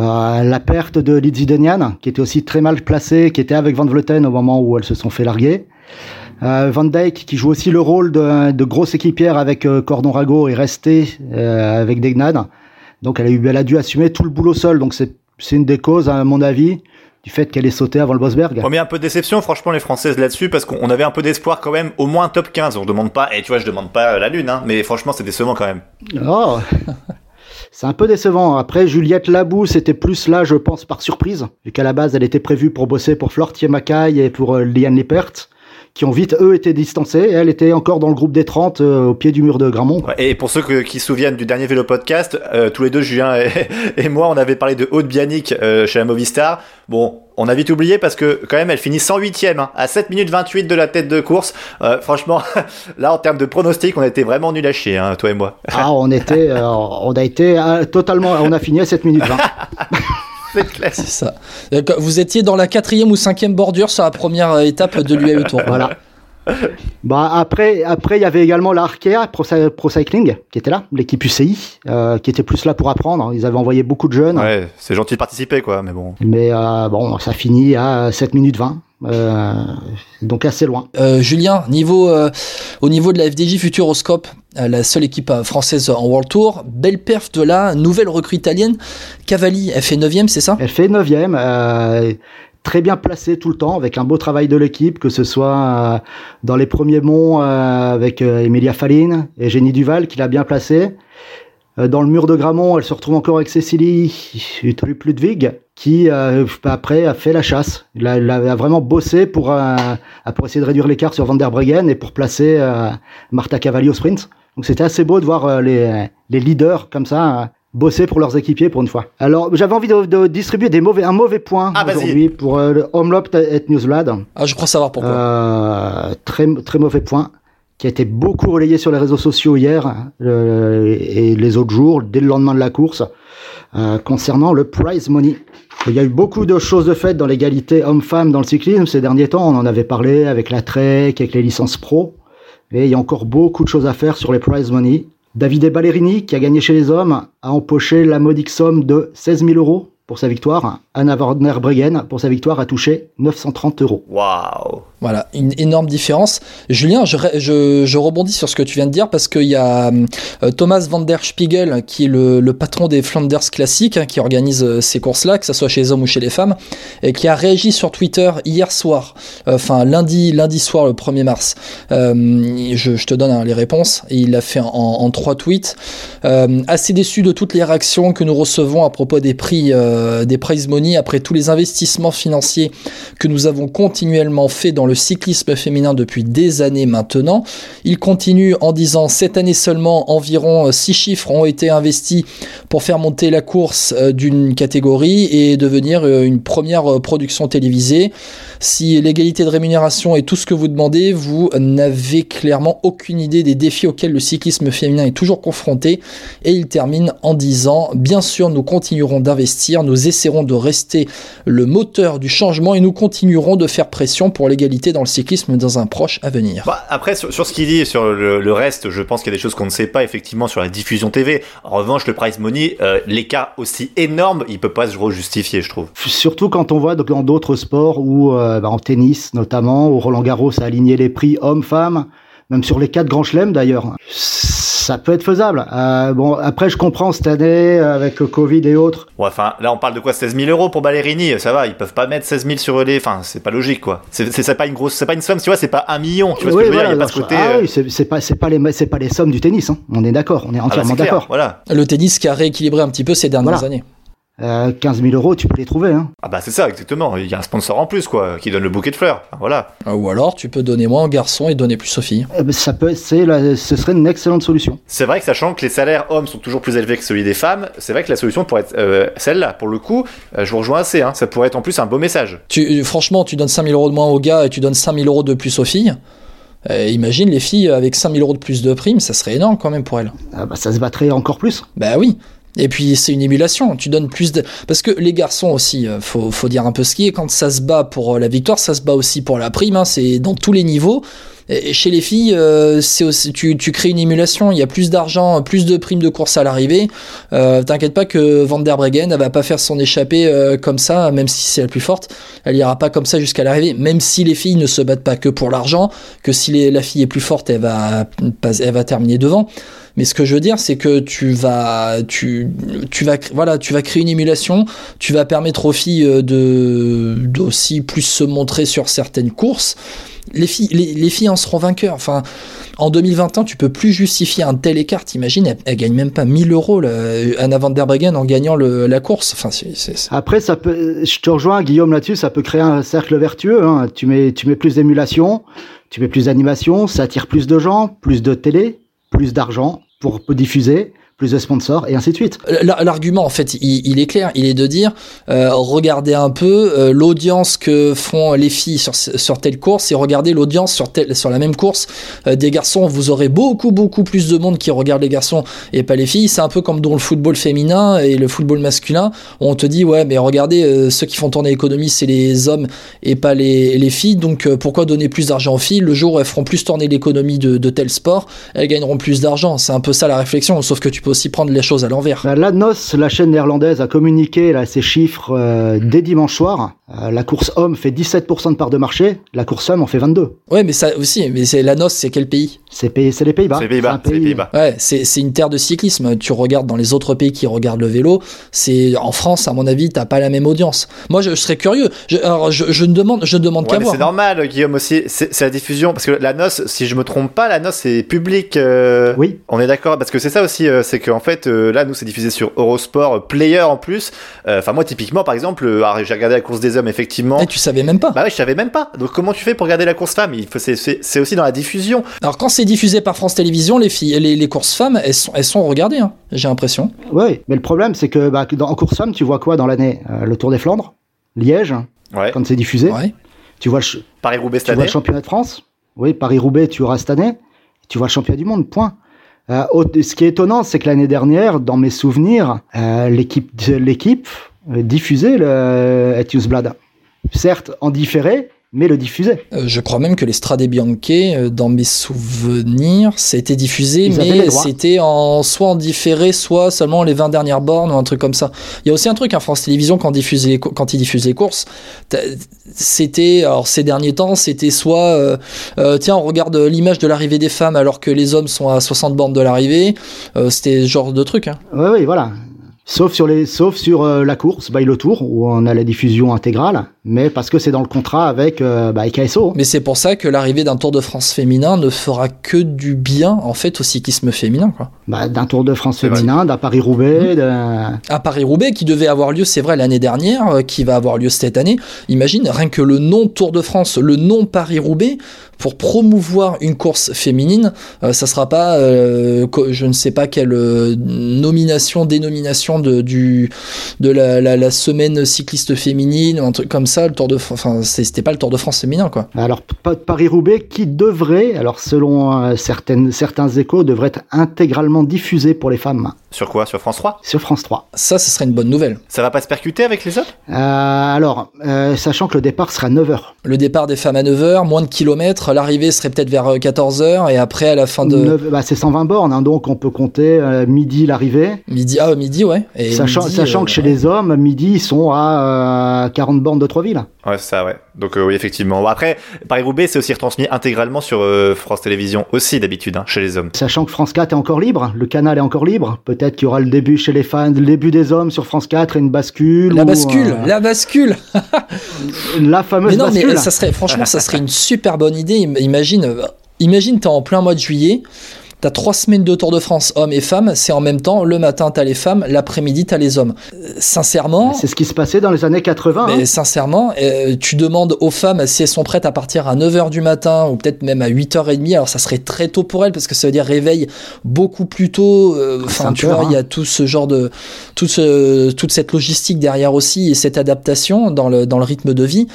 à la perte de Lizzie Denian, qui était aussi très mal placée, qui était avec Van Vleuten au moment où elles se sont fait larguer. Van Dijk, qui joue aussi le rôle de, de grosse équipière avec Cordon Rago, est resté avec Degnan. Donc elle a, eu, elle a dû assumer tout le boulot seul. Donc c'est une des causes, à mon avis, du fait qu'elle est sautée avant le Bosberg. On met un peu de déception, franchement, les Françaises là-dessus, parce qu'on avait un peu d'espoir quand même, au moins top 15. On demande pas, et tu vois, je demande pas la lune, hein, mais franchement, c'est décevant quand même. Oh C'est un peu décevant. Après, Juliette Labou, c'était plus là, je pense, par surprise, vu qu'à la base, elle était prévue pour bosser pour Flortier Mackay et pour euh, Liane Lippert qui ont vite, eux, été distancés. Et elle était encore dans le groupe des 30 euh, au pied du mur de Gramont. Et pour ceux qui se souviennent du dernier vélo podcast, euh, tous les deux, Julien et, moi, on avait parlé de Haute Bianic euh, chez la Movistar. Bon, on a vite oublié parce que quand même, elle finit 108ème hein, à 7 minutes 28 de la tête de course. franchement, là, en termes de pronostic, on était vraiment nul à chier, hein, toi et moi. ah, on était, on a été totalement, on a fini à 7 minutes 20. C'est ça. Vous étiez dans la quatrième ou cinquième bordure sur la première euh, étape de l'UAE Tour. Voilà. Bah après, après il y avait également la Arkea Pro, Cycling qui était là, l'équipe UCI, euh, qui était plus là pour apprendre. Ils avaient envoyé beaucoup de jeunes. Ouais, c'est gentil de participer quoi, mais bon. Mais euh, bon, ça finit à 7 minutes 20. Euh, donc assez loin. Euh, Julien, niveau, euh, au niveau de la FDJ Futuroscope, la seule équipe française en World Tour, belle perf de la nouvelle recrue italienne, Cavalli, elle fait 9ème, c'est ça? Elle fait 9ème, très bien placée tout le temps, avec un beau travail de l'équipe, que ce soit dans les premiers monts avec Emilia Falline et Jenny Duval qui l'a bien placée. Dans le mur de Gramont, elle se retrouve encore avec Cécilie Ludwig, qui euh, après a fait la chasse. Il a, vraiment bossé pour, euh, essayer de réduire l'écart sur Van der Breggen et pour placer euh, Marta Cavalli au sprint. Donc c'était assez beau de voir les, les leaders comme ça bosser pour leurs équipiers pour une fois. Alors j'avais envie de, distribuer des mauvais, un mauvais point ah, aujourd'hui pour le Homelop et Newsblad. Ah je crois savoir pourquoi. très très mauvais point qui a été beaucoup relayé sur les réseaux sociaux hier et les autres jours dès le lendemain de la course concernant le prize money. Il y a eu beaucoup de choses de faites dans l'égalité homme-femme dans le cyclisme ces derniers temps. On en avait parlé avec la Trek, avec les licences pro. Et il y a encore beaucoup de choses à faire sur les prize money. David Ballerini, qui a gagné chez les hommes, a empoché la modique somme de 16 000 euros pour sa victoire. Anna Warner Bregen, pour sa victoire, a touché 930 euros. Waouh Voilà, une énorme différence. Julien, je, je, je, rebondis sur ce que tu viens de dire parce qu'il y a euh, Thomas van der Spiegel, qui est le, le patron des Flanders Classiques, hein, qui organise euh, ces courses-là, que ce soit chez les hommes ou chez les femmes, et qui a réagi sur Twitter hier soir, euh, enfin lundi, lundi soir, le 1er mars. je, je, te donne hein, les réponses. Et il l'a fait en, en, trois tweets. assez déçu de toutes les réactions que nous recevons à propos des prix euh, des prize money après tous les investissements financiers que nous avons continuellement fait dans le cyclisme féminin depuis des années maintenant. Il continue en disant cette année seulement environ 6 chiffres ont été investis pour faire monter la course euh, d'une catégorie et devenir euh, une première production télévisée. Si l'égalité de rémunération est tout ce que vous demandez, vous n'avez clairement aucune idée des défis auxquels le cyclisme féminin est toujours confronté. Et il termine en disant, bien sûr, nous continuerons d'investir, nous essaierons de rester le moteur du changement et nous continuerons de faire pression pour l'égalité dans le cyclisme dans un proche avenir. Bah, après, sur, ce qu'il dit, sur le, reste, je pense qu'il y a des choses qu'on ne sait pas effectivement sur la diffusion TV. En revanche, le prize money, euh, l'écart aussi énorme, il peut pas se justifier, je trouve. Surtout quand on voit dans d'autres sports où euh, bah, en tennis notamment, où Roland Garros a aligné les prix hommes-femmes, même sur les quatre grands chelems d'ailleurs. Ça peut être faisable. Euh, bon, après, je comprends cette année avec le Covid et autres. Ouais, enfin, là, on parle de quoi 16 000 euros pour Ballerini Ça va, ils peuvent pas mettre 16 000 sur les. Enfin, c'est pas logique, quoi. C'est pas une grosse, c'est pas une somme, tu vois, c'est pas un million. Tu vois ce que je veux dire Il y a pas ce côté. Ah, oui, c'est pas, c'est pas les, c'est pas les sommes du tennis. Hein. On est d'accord, on est ah, entièrement d'accord. Voilà. Le tennis qui a rééquilibré un petit peu ces dernières années. 15 000 euros, tu peux les trouver. Hein. Ah bah c'est ça, exactement. Il y a un sponsor en plus, quoi, qui donne le bouquet de fleurs. voilà. Ah, ou alors, tu peux donner moins aux garçons et donner plus aux filles. Eh ben, ça peut, c'est ce serait une excellente solution. C'est vrai que sachant que les salaires hommes sont toujours plus élevés que celui des femmes, c'est vrai que la solution pourrait être euh, celle-là. Pour le coup, euh, je vous rejoins assez. Hein. Ça pourrait être en plus un beau message. Tu, franchement, tu donnes 5 000 euros de moins aux gars et tu donnes 5 000 euros de plus aux filles. Euh, imagine les filles avec 000 euros de plus de primes, ça serait énorme quand même pour elles. Ah bah ça se battrait encore plus. Bah oui. Et puis c'est une émulation, tu donnes plus de... Parce que les garçons aussi, euh, faut, faut dire un peu ce qui est, quand ça se bat pour euh, la victoire, ça se bat aussi pour la prime, hein, c'est dans tous les niveaux. Et chez les filles, euh, aussi, tu, crées une émulation, il y a plus d'argent, plus de primes de course à l'arrivée. Euh, T'inquiète pas que Van der Breggen, elle va pas faire son échappée comme ça, même si c'est la plus forte, elle ira pas comme ça jusqu'à l'arrivée, même si les filles ne se battent pas que pour l'argent, que si la fille est plus forte, elle va, elle va terminer devant. Mais ce que je veux dire, c'est que tu vas, tu, tu vas, voilà, tu vas créer une émulation, tu vas permettre aux filles euh, de, d'aussi plus se montrer sur certaines courses. les filles, les, filles en seront vainqueurs. Enfin, en 2021, tu peux plus justifier un tel écart. T'imagines, elle, elle, gagne même pas 1000 euros, Anna van der en gagnant la course. Enfin, Après, ça peut, je te rejoins, Guillaume, là-dessus, ça peut créer un cercle vertueux. Hein. Tu mets, tu mets plus d'émulation, tu mets plus d'animation, ça attire plus de gens, plus de télé, plus d'argent pour diffuser plus de sponsors et ainsi de suite. L'argument en fait, il, est clair, il est de dire euh, regardez un peu euh, l'audience que font les filles sur, sur telle course et regardez l'audience sur telle, sur la même course euh, des garçons. Vous aurez beaucoup beaucoup plus de monde qui regarde les garçons et pas les filles. C'est un peu comme dans le football féminin et le football masculin on te dit ouais mais regardez ceux qui font tourner l'économie c'est les hommes et pas les, les filles. Donc pourquoi donner plus d'argent aux filles? Le jour où elles feront plus tourner l'économie de, de tel sport, elles gagneront plus d'argent. C'est un peu ça la réflexion. Sauf que tu peux aussi prendre les choses à l'envers. Bah, la NOS, la chaîne néerlandaise, a communiqué là, ces chiffres euh, dès dimanche soir. Euh, la course homme fait 17% de part de marché, la course femme en fait 22. Ouais, mais ça aussi, mais c'est la NOS, c'est quel pays? C'est les Pays-Bas. C'est les Pays-Bas. ouais, c'est une terre de cyclisme. Tu regardes dans les autres pays qui regardent le vélo, c'est en France, à mon avis, t'as pas la même audience. Moi, je, serais curieux. Je, alors, je, ne demande, je demande qu'à voir. C'est normal, Guillaume aussi. C'est la diffusion parce que la NOS, si je me trompe pas, la NOS c'est public. Euh, oui. On est d'accord parce que c'est ça aussi, c'est qu'en fait, là, nous, c'est diffusé sur Eurosport Player en plus. Enfin, moi, typiquement, par exemple, j'ai regardé la course des hommes effectivement savais même pas. Bah oui, je savais même pas. Donc comment tu fais pour regarder la course femme? C'est aussi dans la diffusion. Alors quand c'est diffusé par France Télévisions, les, filles, les, les courses femmes, elles sont, elles sont regardées, hein, j'ai l'impression. Oui, mais le problème c'est que bah, en course femme, tu vois quoi dans l'année? Euh, Le Tour des Flandres Liège ouais. Quand c'est diffusé ouais. Tu vois le, Paris-Roubaix Tu vois le championnat de France? Oui, Paris-Roubaix, tu auras cette année. Tu vois le championnat du monde, point. Euh, ce qui est étonnant, c'est que l'année dernière, dans mes souvenirs, euh, l'équipe l'équipe diffusait le Etius Blada certes en différé, mais le diffusait. Euh, je crois même que les Strade Bianche, euh, dans mes souvenirs, c'était diffusé, mais c'était en soit en différé, soit seulement les 20 dernières bornes ou un truc comme ça. Il y a aussi un truc à France Télévisions quand, diffuse les, quand ils diffusent les courses. C'était, alors ces derniers temps, c'était soit, euh, tiens, on regarde l'image de l'arrivée des femmes alors que les hommes sont à 60 bornes de l'arrivée. c'était ce genre de truc. Hein. Oui, oui, voilà. Sauf sur, les, sauf sur euh, la course, by le tour, où on a la diffusion intégrale, mais parce que c'est dans le contrat avec, euh, bah, KSO. Mais c'est pour ça que l'arrivée d'un Tour de France féminin ne fera que du bien, en fait, au cyclisme féminin. Quoi. Bah, d'un Tour de France féminin, d'un Paris-Roubaix. Mmh. Un Paris-Roubaix qui devait avoir lieu, c'est vrai, l'année dernière, euh, qui va avoir lieu cette année. Imagine, rien que le nom Tour de France, le nom Paris-Roubaix, pour promouvoir une course féminine, ça sera pas, je ne sais pas quelle nomination, dénomination de, du, de la, la, semaine cycliste féminine un truc comme ça, le Tour de enfin c'était pas le Tour de France féminin quoi. Alors Paris-Roubaix qui devrait, alors selon euh, certaines, certains échos, devrait être intégralement diffusé pour les femmes. Sur quoi? Sur France 3 Sur France 3. Ça, ce serait une bonne nouvelle. Ça va pas se percuter avec les autres? Euh, Alors, euh, sachant que le départ sera à 9h. Le départ des femmes à 9h, moins de kilomètres, l'arrivée serait peut-être vers 14h et après à la fin de... bah, c'est 120 bornes, hein, donc on peut compter midi l'arrivée. Midi, ah midi ouais. Et sachant, sachant que chez les hommes, midi, ils sont à 40 bornes de Trois-Villes. Ouais, c'est ça, ouais. Donc oui, effectivement. après, Paris-Roubaix, c'est aussi retransmis intégralement sur France Télévisions aussi d'habitude, hein, chez les hommes. Sachant que France 4 est encore libre, le canal est encore libre, peut-être qu'il y aura le début chez les fans, le début des hommes sur France 4 et une bascule. La bascule, la bascule. la fameuse mais non, bascule. Mais ça serait, franchement, ça serait une super bonne idée. Imagine, imagine, t'es en plein mois de juillet. T'as trois semaines de Tour de France, hommes et femmes, c'est en même temps, le matin t'as les femmes, l'après-midi t'as les hommes. Euh, sincèrement... C'est ce qui se passait dans les années 80. Mais hein. sincèrement, euh, tu demandes aux femmes si elles sont prêtes à partir à 9h du matin ou peut-être même à 8h30, alors ça serait très tôt pour elles parce que ça veut dire réveil beaucoup plus tôt. Euh, enfin, tu vois, il y a hein. tout ce genre de... Tout ce, toute cette logistique derrière aussi et cette adaptation dans le, dans le rythme de vie.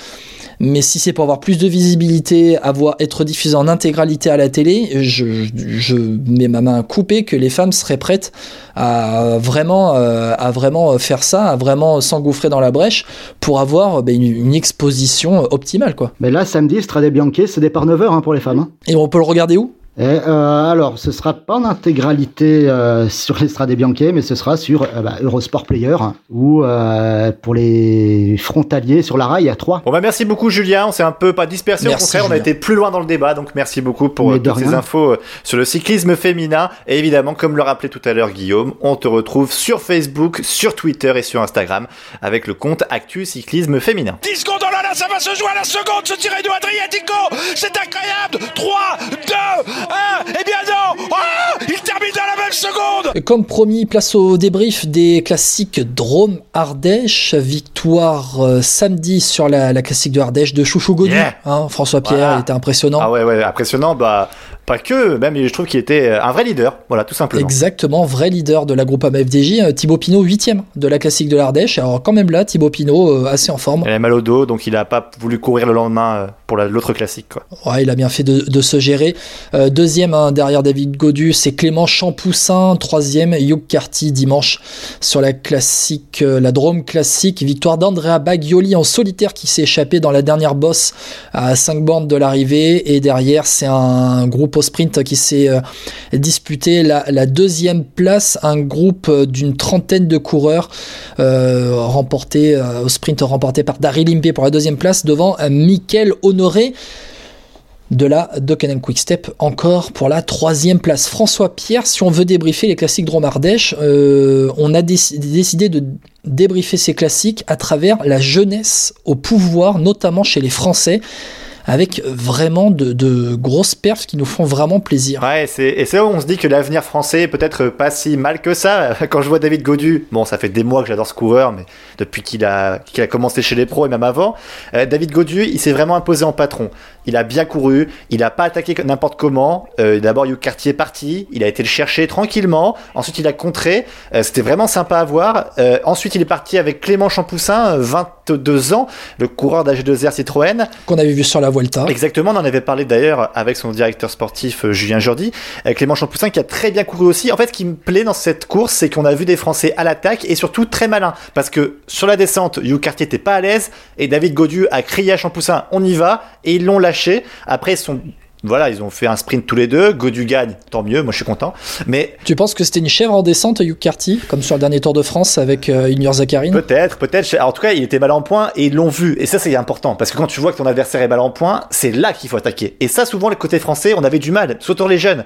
Mais si c'est pour avoir plus de visibilité, avoir, être diffusé en intégralité à la télé, je, je mets ma main coupée que les femmes seraient prêtes à vraiment, euh, à vraiment faire ça, à vraiment s'engouffrer dans la brèche pour avoir ben, une, exposition optimale. Quoi. Mais là, samedi, Strade Bianche, c'est départ 9h hein, pour les femmes. Hein. Et on peut le regarder où? Et, euh, alors, ce sera pas en intégralité euh, sur l'Estrade Bianche, mais ce sera sur euh, bah, Eurosport Player ou euh, pour les frontaliers sur la rail à 3. Bon bah merci beaucoup Julien, on s'est un peu pas dispersé, au contraire on a été plus loin dans le débat, donc merci beaucoup pour euh, toutes ces infos euh, sur le cyclisme féminin. Et évidemment, comme le rappelait tout à l'heure Guillaume, on te retrouve sur Facebook, sur Twitter et sur Instagram avec le compte Actu Cyclisme Féminin. 10 secondes, oh là là, ça va se jouer à la seconde, ce tiré de Adriatico C'est incroyable. 3, 2, 1, et bien non Ah Il termine dans la même seconde Comme promis, place au débrief des classiques Drôme-Ardèche. Victoire euh, samedi sur la, la classique de Ardèche de Chouchou Godu. Yeah. Hein, François Pierre, Voilà. il était impressionnant. Ah ouais, ouais, impressionnant, bah pas que, même je trouve qu'il était euh, un vrai leader, voilà, tout simplement. Exactement, vrai leader de la groupe FDJ. euh, Thibaut Pinot, huitième de la classique de l'Ardèche. Alors quand même là, Thibaut Pinot, euh, assez en forme. Il a mal au dos, donc il a pas voulu courir le lendemain pour la- l'autre classique, quoi. Ouais, il a bien fait de, de se gérer. Euh, deuxième, hein, derrière David Godu, c'est Clément Champoussin. Troisième, Hugh Carty, dimanche, sur la classique, euh, la Drôme classique. Victoire d'Andrea Bagioli en solitaire qui s'est échappé dans la dernière bosse à 5 bornes de l'arrivée. Et derrière, c'est un groupe au sprint qui s'est euh, disputé la, deuxième place. Un groupe euh, d'une trentaine de coureurs euh, remporté au sprint remporté par Daryl Impey pour la deuxième place devant Mickaël Honoré de la Dokken Quick Step encore pour la troisième place. François Pierre, si on veut débriefer les classiques Ardèche, euh, on a déc- décidé de débriefer ces classiques à travers la jeunesse au pouvoir, notamment chez les Français, avec vraiment de, grosses perfs qui nous font vraiment plaisir. Ouais, et c'est là où on se dit que l'avenir français est peut-être pas si mal que ça. Quand je vois David Godu, bon, ça fait des mois que j'adore ce coureur, mais depuis qu'il a, qu'il a commencé chez les pros et même avant, euh, David Godu, il s'est vraiment imposé en patron. Il a bien couru, il a pas attaqué n'importe comment. Euh, d'abord, Hugh Cartier est parti, il a été le chercher tranquillement. Ensuite, il a contré. Euh, c'était vraiment sympa à voir. Euh, ensuite, il est parti avec Clément Champoussin, euh, 22 ans, le coureur d'AG2R Citroën. Qu'on avait vu sur la Vuelta. Exactement, on en avait parlé d'ailleurs avec son directeur sportif Julien Jordi, Clément Champoussin qui a très bien couru aussi. En fait, ce qui me plaît dans cette course, c'est qu'on a vu des Français à l'attaque et surtout très malins. Parce que sur la descente, Hugh Cartier était pas à l'aise et David Godu a crié à Champoussin on y va et ils l'ont lâché. Après, ils sont. Voilà, ils ont fait un sprint tous les deux. Godu gagne, tant mieux, moi je suis content. Mais Tu penses que c'était une chèvre en descente, Hugh Carty, comme sur le dernier Tour de France avec euh, Ignor Zakharine Peut-être, peut-être. En tout cas, il était mal en point et ils l'ont vu. Et ça, c'est important. Parce que quand tu vois que ton adversaire est mal en point, c'est là qu'il faut attaquer. Et ça, souvent, les côtés français, on avait du mal, surtout les jeunes.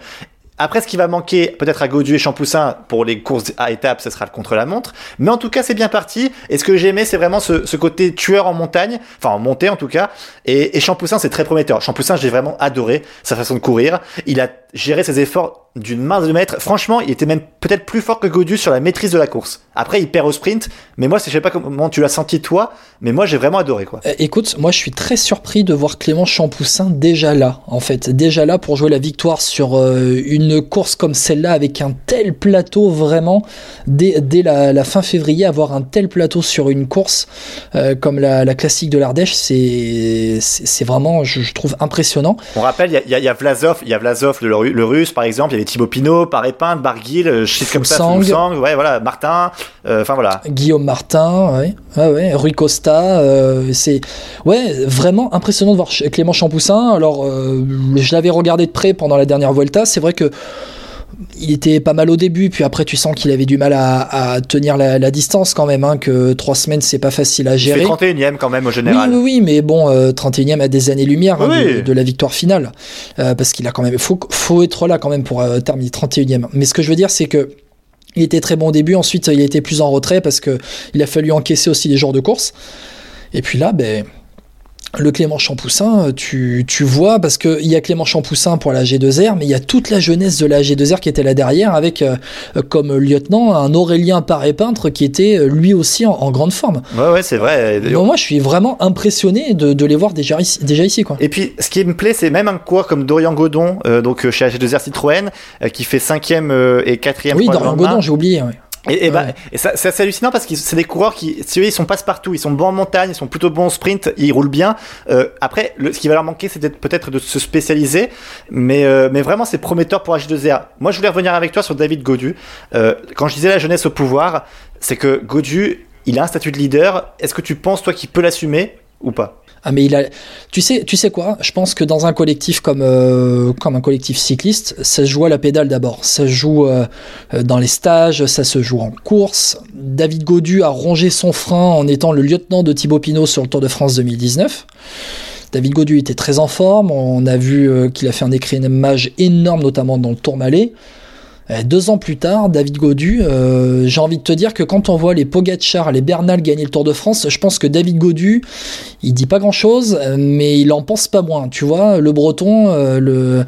Après, ce qui va manquer peut-être à Godu et Champoussin pour les courses à étapes, ce sera le contre-la-montre. Mais en tout cas, c'est bien parti. Et ce que j'ai aimé, c'est vraiment ce, ce côté tueur en montagne, enfin en montée en tout cas. Et, et Champoussin, c'est très prometteur. Champoussin, j'ai vraiment adoré sa façon de courir. Il a géré ses efforts d'une main de maître. Franchement, il était même peut-être plus fort que Godu sur la maîtrise de la course. Après, il perd au sprint. Mais moi, je sais pas comment tu l'as senti toi, mais moi, j'ai vraiment adoré quoi. Euh, Écoute, moi je suis très surpris de voir Clément Champoussin déjà là, en fait, déjà là pour jouer la victoire sur euh, une course comme celle-là avec un tel plateau vraiment dès, dès la, la fin février, avoir un tel plateau sur une course euh, comme la, la classique de l'Ardèche, c'est vraiment, je, je trouve impressionnant. On rappelle, il y y, a- il y a Vlasov, il y a Vlasov, le, le russe par exemple. Il y avait Thibaut Pinot, Paré-Pin, Barguil, euh, shit comme ça. Fulsang, ouais, voilà, Martin. euh, Enfin voilà. Guillaume Martin, ouais, ouais, ouais, Rui Costa, euh, c'est ouais vraiment impressionnant de voir Clément Champoussin. Alors euh, je l'avais regardé de près pendant la dernière Vuelta, c'est vrai que il était pas mal au début, puis après tu sens qu'il avait du mal à, à tenir la, la distance quand même, hein, que trois semaines c'est pas facile à Il fait gérer. 31ème quand même au général. oui, oui, mais bon, euh, 31e à des années-lumière hein, de, de la victoire finale. Euh, parce qu'il a quand même. faut, faut être là quand même pour euh, terminer 31e. Mais ce que je veux dire, c'est que. Il était très bon au début, ensuite il a été plus en retrait parce que il a fallu encaisser aussi les jours de course. Et puis là, ben, le Clément Champoussin, tu, tu vois, parce qu'il y a Clément Champoussin pour la G2R, mais il y a toute la jeunesse de la G2R qui était là derrière, avec euh, comme lieutenant un Aurélien Paré-Peintre qui était euh, lui aussi en, en grande forme. Ouais, ouais, c'est vrai. Moi, je suis vraiment impressionné de, de les voir déjà ici, déjà ici quoi. Et puis, ce qui me plaît, c'est même un coureur comme Dorian Godon, euh, donc euh, chez AG2R Citroën, euh, qui fait 5ème euh, et 4ème. Oui, Dorian Godon, j'ai oublié. ouais. Et, et bah, Ouais. et ça, c'est assez hallucinant parce que c'est des coureurs qui, si voulez, ils sont passe-partout, ils sont bons en montagne, ils sont plutôt bons au sprint, ils roulent bien. Euh, après, le, ce qui va leur manquer, c'est peut-être- de se spécialiser, mais, euh, mais vraiment, c'est prometteur pour H2R. Moi, je voulais revenir avec toi sur David Godu. Euh, quand je disais la jeunesse au pouvoir, c'est que Godu, il a un statut de leader. Est-ce que tu penses, toi, qu'il peut l'assumer ou pas? Ah mais il a, tu sais, tu sais quoi? Je pense que dans un collectif comme euh, un collectif cycliste, ça se joue à la pédale d'abord. Ça se joue euh, dans les stages, ça se joue en course. David Godu a rongé son frein en étant le lieutenant de Thibaut Pinot sur le Tour de France 2019. David Godu était très en forme. On a vu euh, qu'il a fait un écrémage énorme, notamment dans le Tour Malais. Euh, deux ans plus tard, David Godu, euh, j'ai envie de te dire que quand on voit les Pogacar, les Bernal gagner le Tour de France, je pense que David Godu, il dit pas grand chose, mais il en pense pas moins. Tu vois, le Breton, euh, le,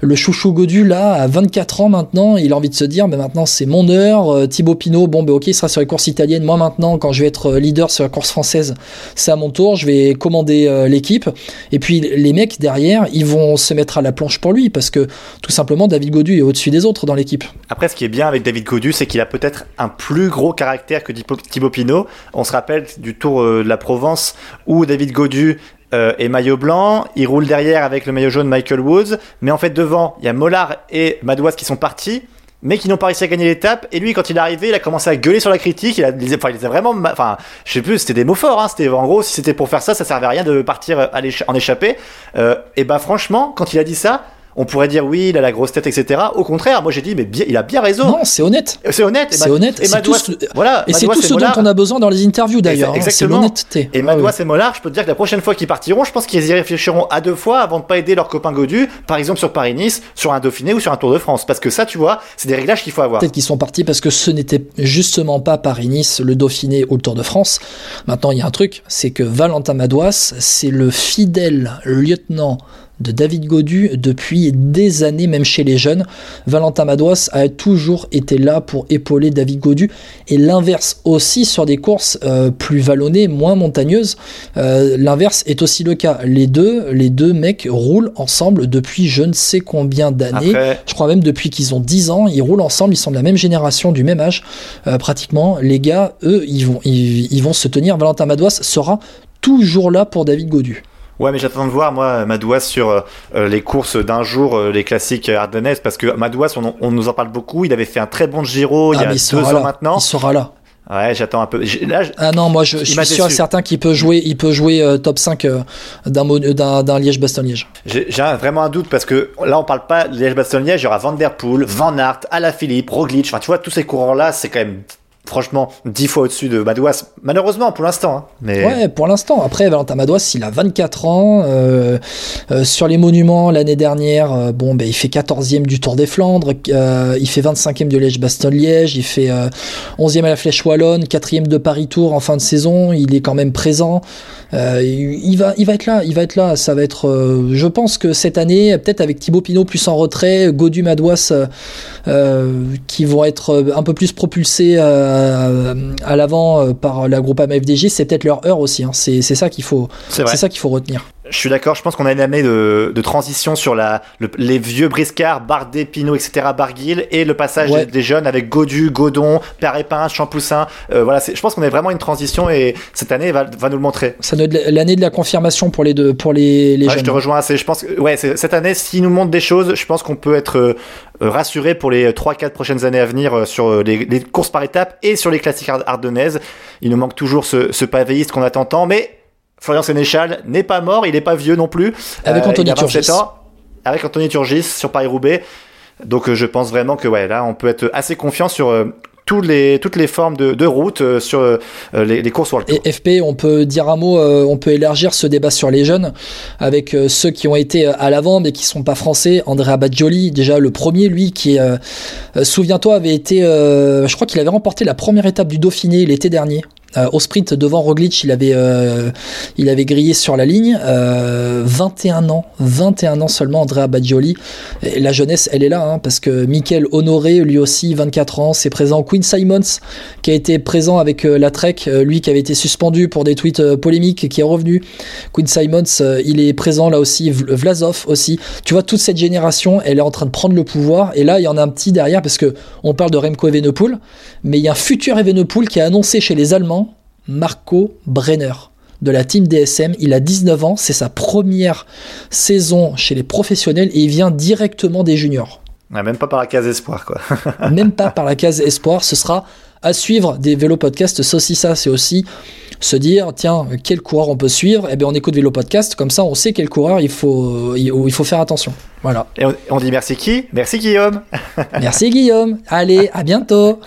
le chouchou Godu, là, à 24 ans maintenant, il a envie de se dire, mais maintenant c'est mon heure. Thibaut Pinot, bon, ben ok, il sera sur les courses italiennes. Moi maintenant, quand je vais être leader sur la course française, c'est à mon tour, je vais commander l'équipe. Et puis les mecs derrière, ils vont se mettre à la planche pour lui, parce que tout simplement, David Godu est au-dessus des autres dans l'équipe. Après, ce qui est bien avec David Godu, c'est qu'il a peut-être un plus gros caractère que Thibaut Pinot. On se rappelle du Tour euh, de la Provence où David Godu euh, est maillot blanc, il roule derrière avec le maillot jaune Michael Woods, mais en fait devant, il y a Mollard et Madouas qui sont partis mais qui n'ont pas réussi à gagner l'étape. Et lui, quand il est arrivé, il a commencé à gueuler sur la critique. Il a, vraiment, enfin, je sais plus, c'était des mots forts. Hein. En gros, si c'était pour faire ça, ça servait à rien de partir en échappée. Euh, et ben, franchement, quand il a dit ça, on pourrait dire oui, il a la grosse tête, etc. Au contraire, moi j'ai dit, mais bien, il a bien raison. Non, c'est honnête. C'est honnête. C'est honnête. Et tout ce, voilà, et c'est tout ce dont on a besoin dans les interviews d'ailleurs. Hein, exactement. l'honnêteté. Et Madouas et Mollard, je peux te dire que la prochaine fois qu'ils partiront, je pense qu'ils y réfléchiront à deux fois avant de pas aider leur copain Godu, par exemple sur Paris-Nice, sur un Dauphiné ou sur un Tour de France. Parce que ça, tu vois, c'est des réglages qu'il faut avoir. Peut-être qu'ils sont partis parce que ce n'était justement pas Paris-Nice, le Dauphiné ou le Tour de France. Maintenant, il y a un truc, c'est que Valentin Madouas, c'est le fidèle lieutenant de David Godu depuis des années, même chez les jeunes. Valentin Madouas a toujours été là pour épauler David Godu et l'inverse aussi sur des courses euh, plus vallonnées, moins montagneuses. Euh, l'inverse est aussi le cas. Les deux, les deux mecs roulent ensemble depuis je ne sais combien d'années. Je crois même depuis qu'ils ont 10 ans, ils roulent ensemble, ils sont de la même génération, du même âge euh, pratiquement. Les gars, eux, ils vont, ils vont se tenir. Valentin Madouas sera toujours là pour David Godu. Ouais, mais j'attends de voir, moi, Madouas sur euh, euh, les courses d'un jour, euh, les classiques ardennaises, parce que Madouas, on, nous en parle beaucoup. Il avait fait un très bon Giro il y ah, a deux ans maintenant. Il sera là. Ouais, j'attends un peu. ah non, moi je, suis sûr certain qu'il peut jouer, il peut jouer top 5 d'un Liège-Bastogne-Liège. J'ai vraiment un doute parce que là on parle pas Liège-Bastogne-Liège, il y aura Van Der Poel, Van Aert, Alaphilippe, Roglic, enfin tu vois tous ces coureurs là, c'est quand même franchement, dix fois au-dessus de Madouas, malheureusement pour l'instant. Hein. Ouais, pour l'instant. Après, Valentin Madouas, il a 24 ans. Euh, euh, sur les monuments, l'année dernière, euh, bon, ben, il fait 14e du Tour des Flandres, il fait 25e de Liège-Bastogne-Liège, il fait 11e à la Flèche Wallonne, 4e de Paris-Tour en fin de saison, il est quand même présent. Il, va, il va être là, il va être là. Ça va être, je pense que cette année, peut-être avec Thibaut Pinot plus en retrait, Godu Madouas, qui vont être un peu plus propulsés euh, à l'avant euh, par la groupe AMFDJ, c'est peut-être leur heure aussi. Hein. C'est ça qu'il faut, c'est ça qu'il faut retenir. Je suis d'accord, je pense qu'on a une année de, de transition sur la, les vieux briscards, Bardet, Pinot, etc., Barguil, et le passage des, jeunes avec Godu, Godon, Père Champoussin. Euh, voilà, je pense qu'on est vraiment une transition et cette année va, va nous le montrer. Ça doit être l'année de la confirmation pour les deux, pour les, les jeunes. Je te rejoins assez. Je pense que, ouais, cette année, s'ils nous montrent des choses, je pense qu'on peut être euh, rassuré pour les 3-4 prochaines années à venir euh, sur les, les, courses par étapes et sur les classiques ardennaises. Il nous manque toujours ce, ce pavéiste qu'on attend tant, mais Florian Sénéchal n'est pas mort, il n'est pas vieux non plus. Avec euh, Anthony Turgis. avec Anthony Turgis sur Paris-Roubaix. Donc euh, je pense vraiment que ouais, là, on peut être assez confiant sur euh, toutes les, toutes les formes de, de route sur les, courses World Tour. Et FP, on peut dire un mot, on peut élargir ce débat sur les jeunes avec ceux qui ont été à l'avant mais qui sont pas français. Andrea Baggioli, déjà le premier, lui, qui, souviens-toi, avait été, je crois qu'il avait remporté la première étape du Dauphiné l'été dernier. Euh, au sprint devant Roglic, il avait, euh, il avait grillé sur la ligne. 21 euh, ans, 21 ans seulement, Andrea Baggioli. Et la jeunesse, elle est là, hein, parce que Michael Honoré, lui aussi, 24 ans, c'est présent. Quinn Simons, qui a été présent avec la Trek, lui qui avait été suspendu pour des tweets polémiques, qui est revenu. Quinn Simons, il est présent là aussi. Vlasov aussi. Tu vois, toute cette génération, elle est en train de prendre le pouvoir. Et là, il y en a un petit derrière, parce que on parle de Remco Evenepoel, mais il y a un futur Evenepoel qui a annoncé chez les Allemands Marco Brenner de la team DSM. Il a 19 ans, c'est sa première saison chez les professionnels et il vient directement des juniors. même pas par la case espoir, quoi. même pas par la case espoir, ce sera à suivre des vélos podcasts, ça, c'est aussi se dire tiens quel coureur on peut suivre? Eh bien on écoute vélo podcast comme ça on sait quel coureur il faut il faut faire attention voilà. Et on, dit merci qui? Merci Guillaume. Merci Guillaume. Allez à bientôt.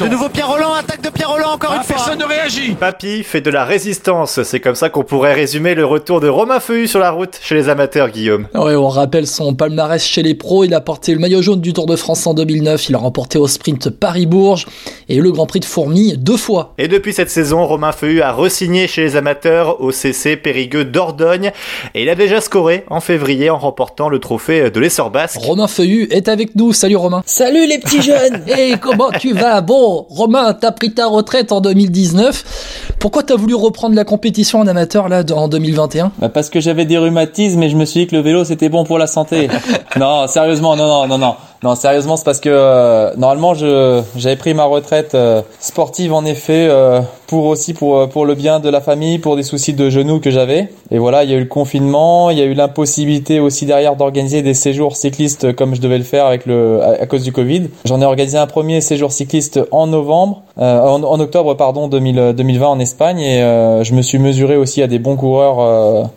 De nouveau Pierre Roland attaque de Pierre Roland encore ah, une fois. personne ne réagit. Papy fait de la résistance. C'est comme ça qu'on pourrait résumer le retour de Romain Feuillu sur la route chez les amateurs Guillaume. Ouais, on rappelle son palmarès chez les pros. Il a porté le maillot jaune du Tour de France en 2009 il a remporté au sprint Paris-Bourges et le Grand Prix de Fourmi deux fois. Et depuis cette saison Romain Feuillu a re-signé chez les amateurs au CC Périgueux d'Ordogne. Et il a déjà scoré en février en remportant le trophée de l'essor basque. Romain Feuillu est avec nous. Salut Romain. Salut les petits jeunes. Et comment tu vas? Bon, Romain, t'as pris ta retraite en 2019. Pourquoi t'as voulu reprendre la compétition en amateur là en 2021 bah Parce que j'avais des rhumatismes et je me suis dit que le vélo c'était bon pour la santé. non, sérieusement, non, non, non, non. Non, sérieusement, c'est parce que euh, normalement, je j'avais pris ma retraite euh, sportive en effet euh, pour aussi pour pour le bien de la famille, pour des soucis de genoux que j'avais. Et voilà, il y a eu le confinement, il y a eu l'impossibilité aussi derrière d'organiser des séjours cyclistes comme je devais le faire avec le à, cause du Covid. J'en ai organisé un premier séjour cycliste en novembre, en, en, octobre pardon 2000, 2020 en Espagne et je me suis mesuré aussi à des bons coureurs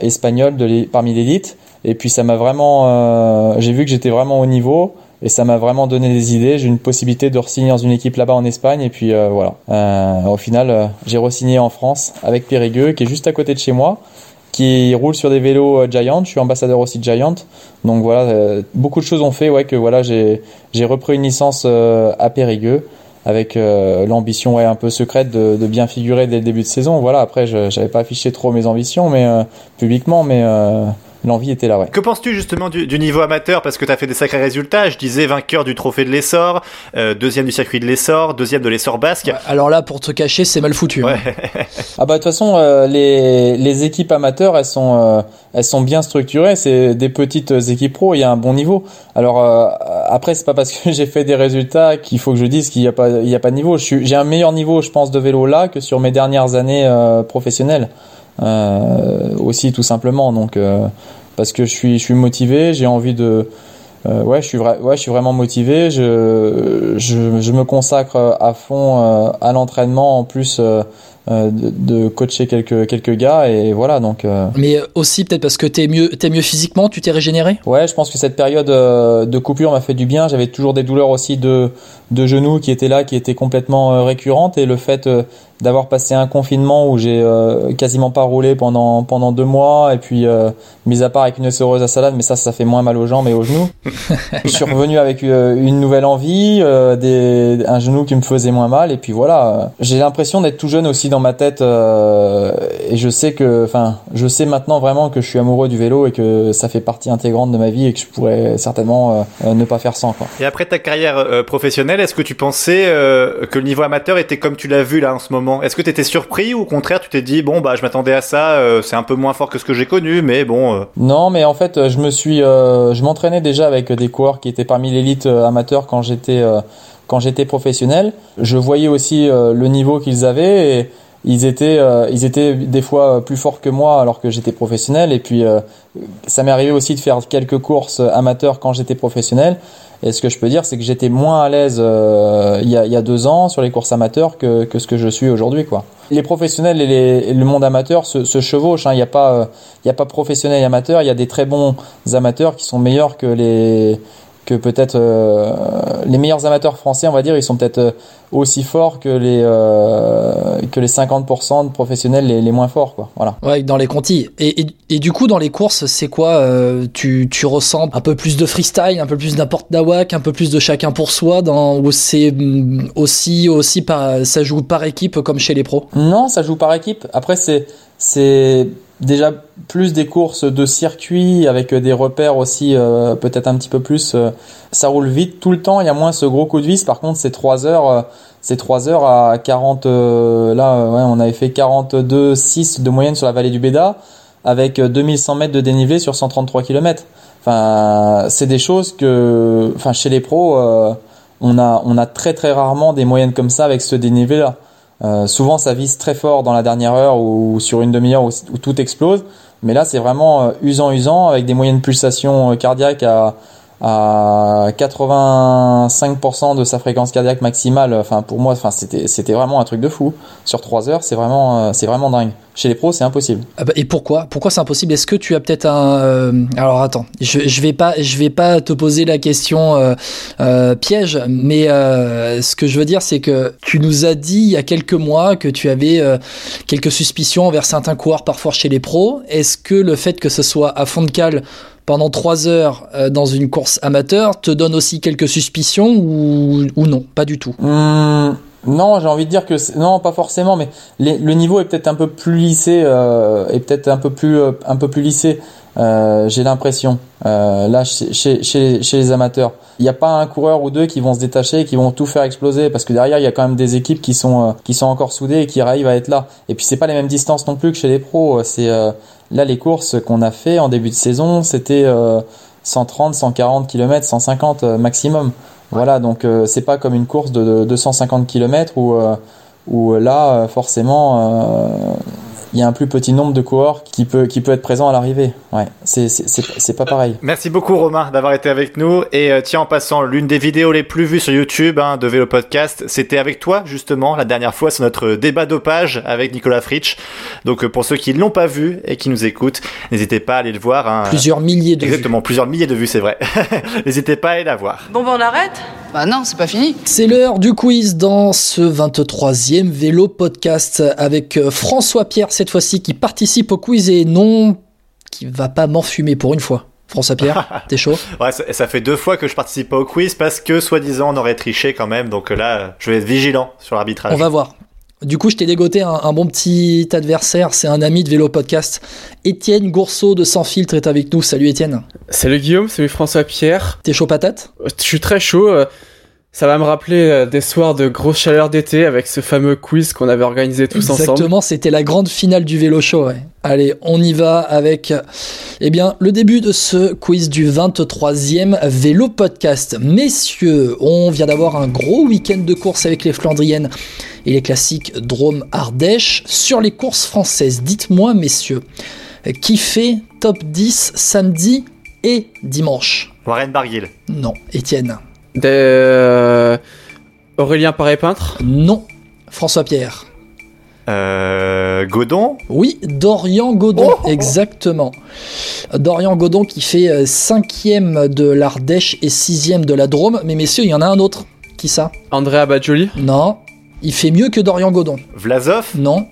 espagnols de parmi l'élite. Et puis ça m'a vraiment, euh, j'ai vu que j'étais vraiment au niveau et ça m'a vraiment donné des idées. J'ai une possibilité de re-signer dans une équipe là-bas en Espagne et puis euh, voilà. Euh, au final, j'ai re-signé en France avec Périgueux qui est juste à côté de chez moi, qui roule sur des vélos Giant. Je suis ambassadeur aussi Giant, donc voilà, beaucoup de choses ont fait ouais que voilà j'ai repris une licence à Périgueux avec l'ambition ouais, un peu secrète de, de, bien figurer dès le début de saison. Voilà, après je n'avais pas affiché trop mes ambitions mais publiquement mais l'envie était là, ouais. Que penses-tu justement du, niveau amateur? Parce que tu as fait des sacrés résultats. Je disais vainqueur du trophée de l'essor, euh, deuxième du circuit de l'essor, deuxième de l'essor basque. alors là, pour te cacher, c'est mal foutu. Hein. ah bah de toute façon, euh, les, les équipes amateurs, elles sont, euh, elles sont bien structurées. C'est des petites équipes pro. Il y a un bon niveau. Alors après, c'est pas parce que j'ai fait des résultats qu'il faut que je dise qu'il n'y a pas, il y a pas de niveau. J'ai un meilleur niveau, je pense, de vélo là que sur mes dernières années professionnelles. Aussi tout simplement donc parce que je suis, je suis motivé, j'ai envie de, euh, ouais, je suis ouais, je suis vraiment motivé. Je, je, je me consacre à fond euh, à l'entraînement en plus euh, euh, de, de, coacher quelques quelques gars et voilà donc. Mais aussi peut-être parce que t'es mieux t'es mieux physiquement, tu t'es régénéré? Ouais, je pense que cette période de coupure m'a fait du bien. J'avais toujours des douleurs aussi de de genoux qui étaient là, qui étaient complètement récurrentes. Et le fait d'avoir passé un confinement où j'ai euh, quasiment pas roulé pendant pendant deux mois et puis euh, mis à part avec une essoreuse à salade mais ça ça fait moins mal aux jambes et aux genoux je suis revenu avec euh, une nouvelle envie des un genou qui me faisait moins mal. Et puis voilà j'ai l'impression d'être tout jeune aussi dans ma tête et je sais que enfin je sais maintenant vraiment que je suis amoureux du vélo et que ça fait partie intégrante de ma vie et que je pourrais certainement ne pas faire sans quoi. Et après ta carrière professionnelle est-ce que tu pensais que le niveau amateur était comme tu l'as vu là en ce moment? Est-ce que tu étais surpris ou au contraire tu t'es dit bon bah je m'attendais à ça, euh, c'est un peu moins fort que ce que j'ai connu, mais bon. Euh. Non, mais en fait euh, je me suis, je m'entraînais déjà avec des coureurs qui étaient parmi l'élite amateur quand j'étais quand j'étais professionnel. Je voyais aussi le niveau qu'ils avaient et ils étaient ils étaient des fois plus forts que moi alors que j'étais professionnel et puis ça m'est arrivé aussi de faire quelques courses amateurs quand j'étais professionnel et ce que je peux dire, c'est que j'étais moins à l'aise euh, il, y a, deux ans sur les courses amateurs que, que ce que je suis aujourd'hui, quoi. Les professionnels et, le monde amateur se, se chevauchent. Hein. Il n'y a pas, euh, il y a pas professionnel et amateur. Il y a des très bons amateurs qui sont meilleurs que les que peut-être euh, les meilleurs amateurs français, on va dire, ils sont peut-être euh, aussi forts que les euh, que les 50% de professionnels les, les, moins forts, quoi. Voilà. Ouais, dans les contis. Et, et, et du coup, dans les courses, c'est quoi Tu tu ressens un peu plus de freestyle, un peu plus n'importe nawak, un peu plus de chacun pour soi, dans ou c'est mm, aussi aussi par ça joue par équipe comme chez les pros? Non, ça joue par équipe. Après, c'est c'est déjà plus des courses de circuit avec des repères aussi euh, peut-être un petit peu plus euh, ça roule vite tout le temps. Il y a moins ce gros coup de vis. Par contre c'est 3 heures euh, c'est 3 heures à 40 là ouais, on avait fait 42 6 de moyenne sur la vallée du Béda avec 2100 mètres de dénivelé sur 133 km enfin c'est des choses que enfin chez les pros on a on a très très rarement des moyennes comme ça avec ce dénivelé là euh, souvent, ça vise très fort dans la dernière heure ou sur une demi-heure où, tout explose. Mais là, c'est vraiment euh, usant, usant, avec des moyennes pulsations euh, cardiaques à, à 85% de sa fréquence cardiaque maximale. Enfin, pour moi, enfin, c'était, c'était vraiment un truc de fou. Sur 3 heures, c'est vraiment, euh, c'est vraiment dingue. Chez les pros, c'est impossible. Ah bah, et pourquoi? Pourquoi c'est impossible? Est-ce que tu as peut-être un euh, Alors attends, je, je vais pas, je vais pas te poser la question euh, piège, mais ce que je veux dire, c'est que tu nous as dit il y a quelques mois que tu avais quelques suspicions envers certains coureurs parfois chez les pros. Est-ce que le fait que ce soit à fond de cale pendant trois heures euh, dans une course amateur te donne aussi quelques suspicions ou, ou non Pas du tout? Hum, non, j'ai envie de dire que non, pas forcément, mais les- le niveau est peut-être un peu plus lissé, euh, est peut-être un peu plus euh, un peu plus lissé. euh, j'ai l'impression euh, là chez, chez, chez, les amateurs, il n'y a pas un coureur ou deux qui vont se détacher, et qui vont tout faire exploser, parce que derrière il y a quand même des équipes qui sont euh, qui sont encore soudées et qui arrivent à être là. Et puis c'est pas les mêmes distances non plus que chez les pros. C'est euh, là les courses qu'on a fait en début de saison, c'était euh, 130, 140 km, 150 euh, maximum. Voilà, donc euh, c'est pas comme une course de, de 250 km où, euh, où là, euh, forcément, euh, il y a un plus petit nombre de coureurs qui peut, qui peut être présent à l'arrivée. Ouais, c'est, c'est, c'est, c'est pas pareil. Merci beaucoup Romain d'avoir été avec nous et euh, tiens en passant l'une des vidéos les plus vues sur YouTube hein, de Vélo Podcast c'était avec toi justement la dernière fois sur notre débat dopage avec Nicolas Fritsch donc euh, pour ceux qui ne l'ont pas vu et qui nous écoutent n'hésitez pas à aller le voir hein. Plusieurs milliers de vues. exactement plusieurs milliers de vues c'est vrai n'hésitez pas à aller la voir Bon, ben on arrête Bah non, c'est pas fini. C'est l'heure du quiz dans ce 23e vélo podcast avec euh, François Pierre cette fois-ci qui participe au quiz et non qui va pas m'enfumer pour une fois. François Pierre, t'es chaud? Ouais ça, ça fait deux fois que je participe pas au quiz parce que soi-disant on aurait triché quand même donc euh, là euh, je vais être vigilant sur l'arbitrage On va voir. Du coup, je t'ai dégoté un, un bon petit adversaire, c'est un ami de vélo podcast. Étienne Gourceau de Sans Filtre est avec nous. Salut Étienne. Salut Guillaume, salut François Pierre. T'es chaud patate? Je suis très chaud. Euh, Ça va me rappeler euh, des soirs de grosse chaleur d'été avec ce fameux quiz qu'on avait organisé tous ensemble. Exactement, c'était la grande finale du vélo show. ouais. Allez, on y va avec eh bien, le début de ce quiz du 23e vélo podcast. Messieurs, on vient d'avoir un gros week-end de course avec les Flandriennes et les classiques Drôme Ardèche. Sur les courses françaises, dites-moi, messieurs, qui fait top 10 samedi et dimanche? Warren Barguil Non, Étienne. Euh, Aurélien Paré-Peintre Non, François Pierre. euh, Godon Oui, Dorian Godon, exactement. Dorian Godon qui fait euh, cinquième de l'Ardèche et sixième de la Drôme. Mais messieurs, il y en a un autre. Qui ça? Andrea Bajoli Non. Il fait mieux que Dorian Godon. Vlasov Non.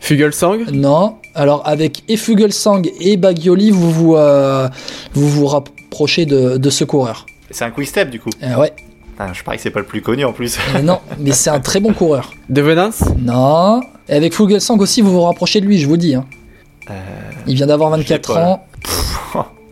Fugelsang Non. Alors avec et Fugelsang et Bagioli, vous vous, euh, vous, vous rapprochez de, de ce coureur. C'est un quick step du coup Euh, ouais. Putain, je parie que c'est pas le plus connu en plus Euh, non, mais c'est un très bon coureur. De Venance Non. Et avec Fugelsang aussi, vous vous rapprochez de lui, je vous le dis. hein. Il vient d'avoir 24 Euh, pas, là. ans.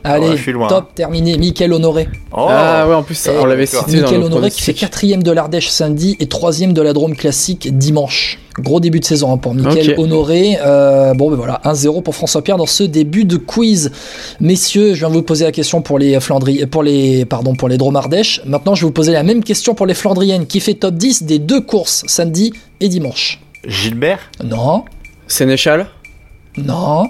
Allez, Ouais, je suis loin. top, terminé. Mickaël Honoré. Oh Ah ouais, en plus, on l'avait cité dans le Honoré qui fait quatrième de l'Ardèche samedi et troisième de la Drôme classique dimanche. Gros début de saison hein, pour Mickaël. Honoré. Euh, bon ben voilà, 1-0 pour François Pierre dans ce début de quiz. Messieurs, je viens vous poser la question pour les Flandri... pour les pardon pour les Drômes Ardèche. Maintenant, je vais vous poser la même question pour les Flandriennes qui fait top 10 des deux courses samedi et dimanche. Gilbert Non, Sénéchal non,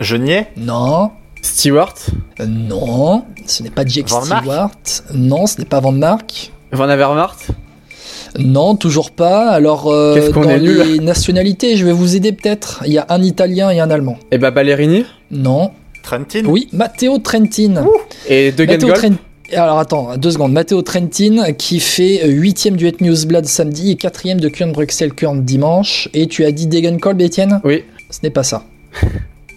Genier non. Stewart Euh, Non, ce n'est pas Jake Van Mark Stewart. Non, ce n'est pas Van Mark. Van Avermaet Non, toujours pas. Alors, euh, dans est les nationalités, je vais vous aider peut-être. Il y a un Italien et un Allemand. Et bah Ballerini Non. Trentin Oui, Matteo Trentin. Et De Matteo Alors attends, deux secondes. Matteo Trentin qui fait 8ème du Het Newsblad samedi et 4ème de Kurn Bruxelles Kurn dimanche. Et tu as dit Degenkolb, Étienne Oui. Ce n'est pas ça.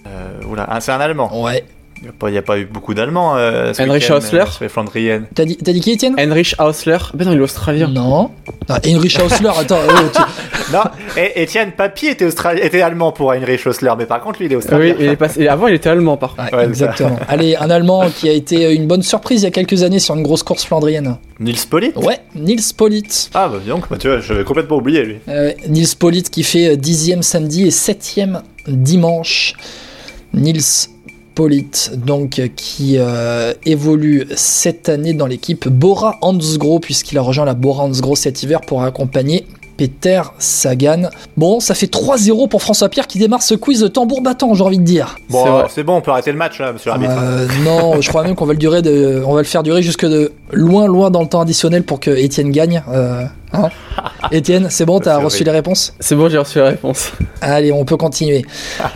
Euh, oula, ah, c'est un Allemand. Ouais. Il n'y a, pas- il y a pas eu beaucoup d'Allemands. Euh, Heinrich Hausler euh, les Flandriennes. T'as dit, t'as dit qui, Étienne? Heinrich Hausler Ben non, il est australien. Non. Ah, Heinrich Hausler, attends. oh, tu- Non, et Étienne Papy était, Australi- était allemand pour Heinrich Hausler, mais par contre, lui, il est Ah australien. oui, il est passé... et avant, il était allemand, par contre. Ouais, Ouais, exactement. Allez, un Allemand qui a été une bonne surprise il y a quelques années sur une grosse course flandrienne. Nils Polit Ouais, Nils Polit. Ah, bah dis donc, bah, tu vois, j'avais complètement oublié, lui. Euh, Nils Polit qui fait 10e samedi et 7e dimanche. Nils Polit, donc, qui euh, évolue cette année dans l'équipe Bora Hansgrohe, puisqu'il a rejoint la Bora Hansgrohe cet hiver pour accompagner Peter Sagan. Bon, ça fait 3-0 pour François Pierre qui démarre ce quiz de tambour battant, j'ai envie de dire. Bon, c'est bon, on peut arrêter le match là, monsieur l'arbitre. Euh, non, je crois même qu'on va le durer de, on va le faire durer jusque de loin, loin dans le temps additionnel pour que Étienne gagne. Euh, hein Étienne, c'est bon, t'as reçu les réponses C'est bon, j'ai reçu les réponses. Allez, on peut continuer.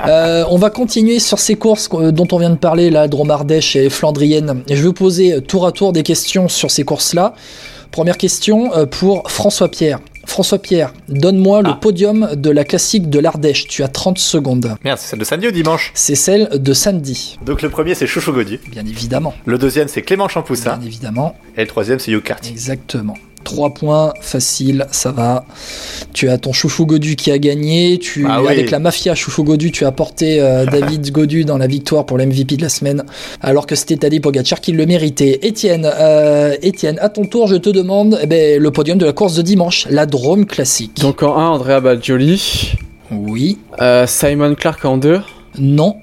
Euh, on va continuer sur ces courses euh, dont on vient de parler, la Dromardèche et Flandrienne. Je vais vous poser tour à tour des questions sur ces courses-là. Première question euh, pour François Pierre. François Pierre, donne-moi le podium de la classique de l'Ardèche. Tu as 30 secondes. Merde, c'est celle de samedi ou dimanche C'est celle de samedi. Donc le premier c'est Chouchou. Bien évidemment. Le deuxième c'est Clément Champoussin. Bien évidemment. Et le troisième c'est Carty. Exactement. 3 points, facile, ça va. Tu as ton chouchou Godu qui a gagné. Tu, Ah oui. Avec la mafia chouchou Godu, tu as porté euh, David Godu dans la victoire pour l'MVP de la semaine, alors que c'était Tadej Pogacar qui le méritait. Étienne, euh, Étienne, à ton tour, je te demande eh ben, le podium de la course de dimanche, la Drôme classique. Donc en 1, Andrea Baggioli. Oui. Euh, Simon Clark en 2. Non.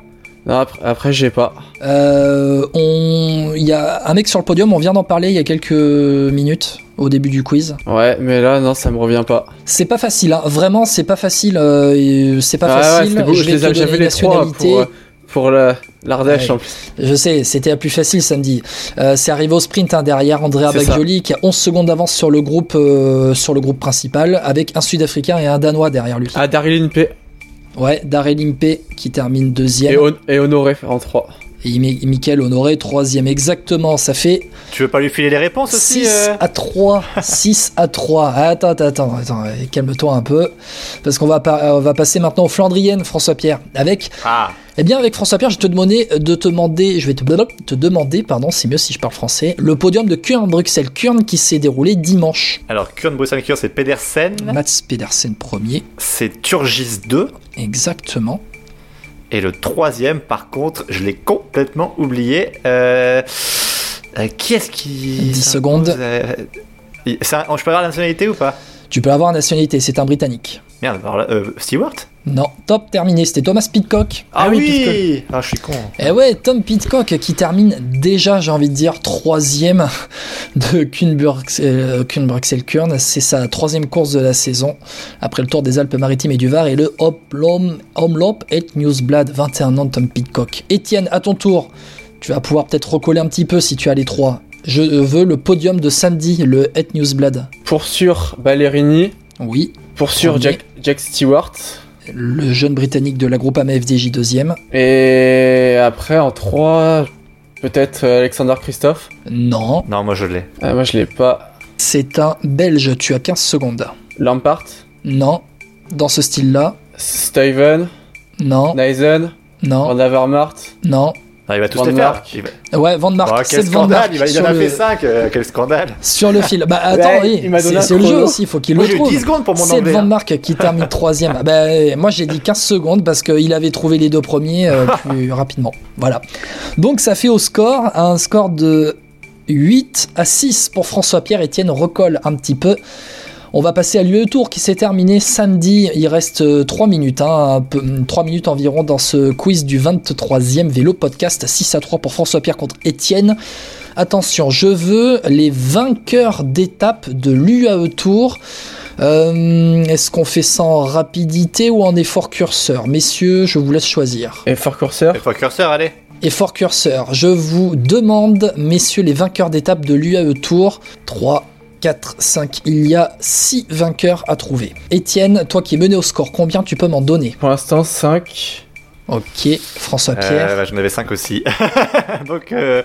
Après, après j'ai pas. Euh, on- Il y a un mec sur le podium, on vient d'en parler il y a quelques minutes au début du quiz. Ouais, mais là, non, ça me revient pas. C'est pas facile, hein. vraiment, c'est pas facile. euh, c'est pas Ah ouais, facile. c'était beau, je les ai- donner les trois pour, euh, pour l'Ardèche Ouais. en plus. Je sais, c'était la plus facile samedi. Euh, c'est arrivé au sprint hein, derrière Andrea ça. Baggioli qui a 11 secondes d'avance sur le groupe euh, sur le groupe principal avec un Sud-Africain et un Danois derrière lui. Ah, Daryl Impey Ouais, Darrell Impey qui termine deuxième et Honoré en 3. Et Mi- Mickaël Honoré troisième exactement. Ça fait Tu veux pas lui filer les réponses aussi 6 euh à 3. 6 à 3. Attends, attends, attends, attends, euh, calme-toi un peu. Parce qu'on va, on va passer maintenant aux Flandriennes, François-Pierre. Avec, Ah, eh bien, avec François-Pierre, je vais te demander de te demander, je vais te, te demander, pardon, c'est mieux si je parle français, le podium de Kurn-Bruxelles. Kurn qui s'est déroulé dimanche. alors Kurn Bruxelles Kur c'est Pedersen, Mats Pedersen premier. c'est Turgis 2. Exactement. Et le troisième, par contre, je l'ai complètement oublié. Euh, euh, qui est-ce qui. 10 s'impose, secondes. euh, un- je peux avoir la nationalité ou pas? Tu peux avoir nationalité, c'est un Britannique. Merde, alors là, euh, Stewart? Non, top terminé, c'était Thomas Pitcock. Ah, oui, Pitcock. Ah, je suis con. Eh ouais, Tom Pitcock qui termine déjà, j'ai envie de dire, troisième de Kuhn-Bruxelles Kuhn Kurn. C'est sa troisième course de la saison, après le Tour des Alpes-Maritimes et du Var et le Omloop et Newsblad, 21 ans de Tom Pitcock. Étienne, à ton tour, tu vas pouvoir peut-être recoller un petit peu si tu as les trois. Je veux le podium de samedi, le Het Newsblad. Pour sûr, Ballerini. Oui, Pour sûr, Jack Stewart. Le jeune britannique de la groupe FDJ deuxième. Et après, en 3, peut-être euh, Alexander Christophe. Non, Non, moi je l'ai. Ah, moi, je l'ai pas. c'est un Belge, tu as 15 secondes. Lampart. Non, dans ce style-là. Steven. Non, Nysen. non, Van Avermaet. non. Il va tous Van les faire. Va- Ouais, Van Mark, Oh, quel Van scandale, Mark il, va- il sur, en a le, fait 5, quel scandale. sur le fil. Bah attends, Ouais, oui, il m'a donné c'est le jeu aussi, il faut qu'il le trouve. 10 secondes pour mon C'est. Van hein. Mark qui termine troisième. Ah bah, moi j'ai dit 15 secondes parce qu'il avait trouvé les deux premiers euh, plus rapidement. Voilà. Donc ça fait au score un score de 8 à 6 pour François Pierre. Etienne recolle un petit peu. On va passer à l'UE Tour qui s'est terminé samedi. Il reste 3 minutes, hein, un peu, 3 minutes environ dans ce quiz du 23e vélo podcast 6 à 3 pour François Pierre contre Étienne. Attention, je veux les vainqueurs d'étape de l'UAE Tour. Euh, Est-ce qu'on fait ça en rapidité ou en effort curseur? Messieurs, je vous laisse choisir. Et Fort Curseur? Faut curseur, allez. Effort curseur, je vous demande, messieurs les vainqueurs d'étape de l'UAE Tour, 3, 4, 5, il y a 6 vainqueurs à trouver. Étienne, toi qui es mené au score, combien tu peux m'en donner? Pour l'instant, 5. Ok, François Euh, Pierre. bah, J'en avais 5 aussi. Donc, euh,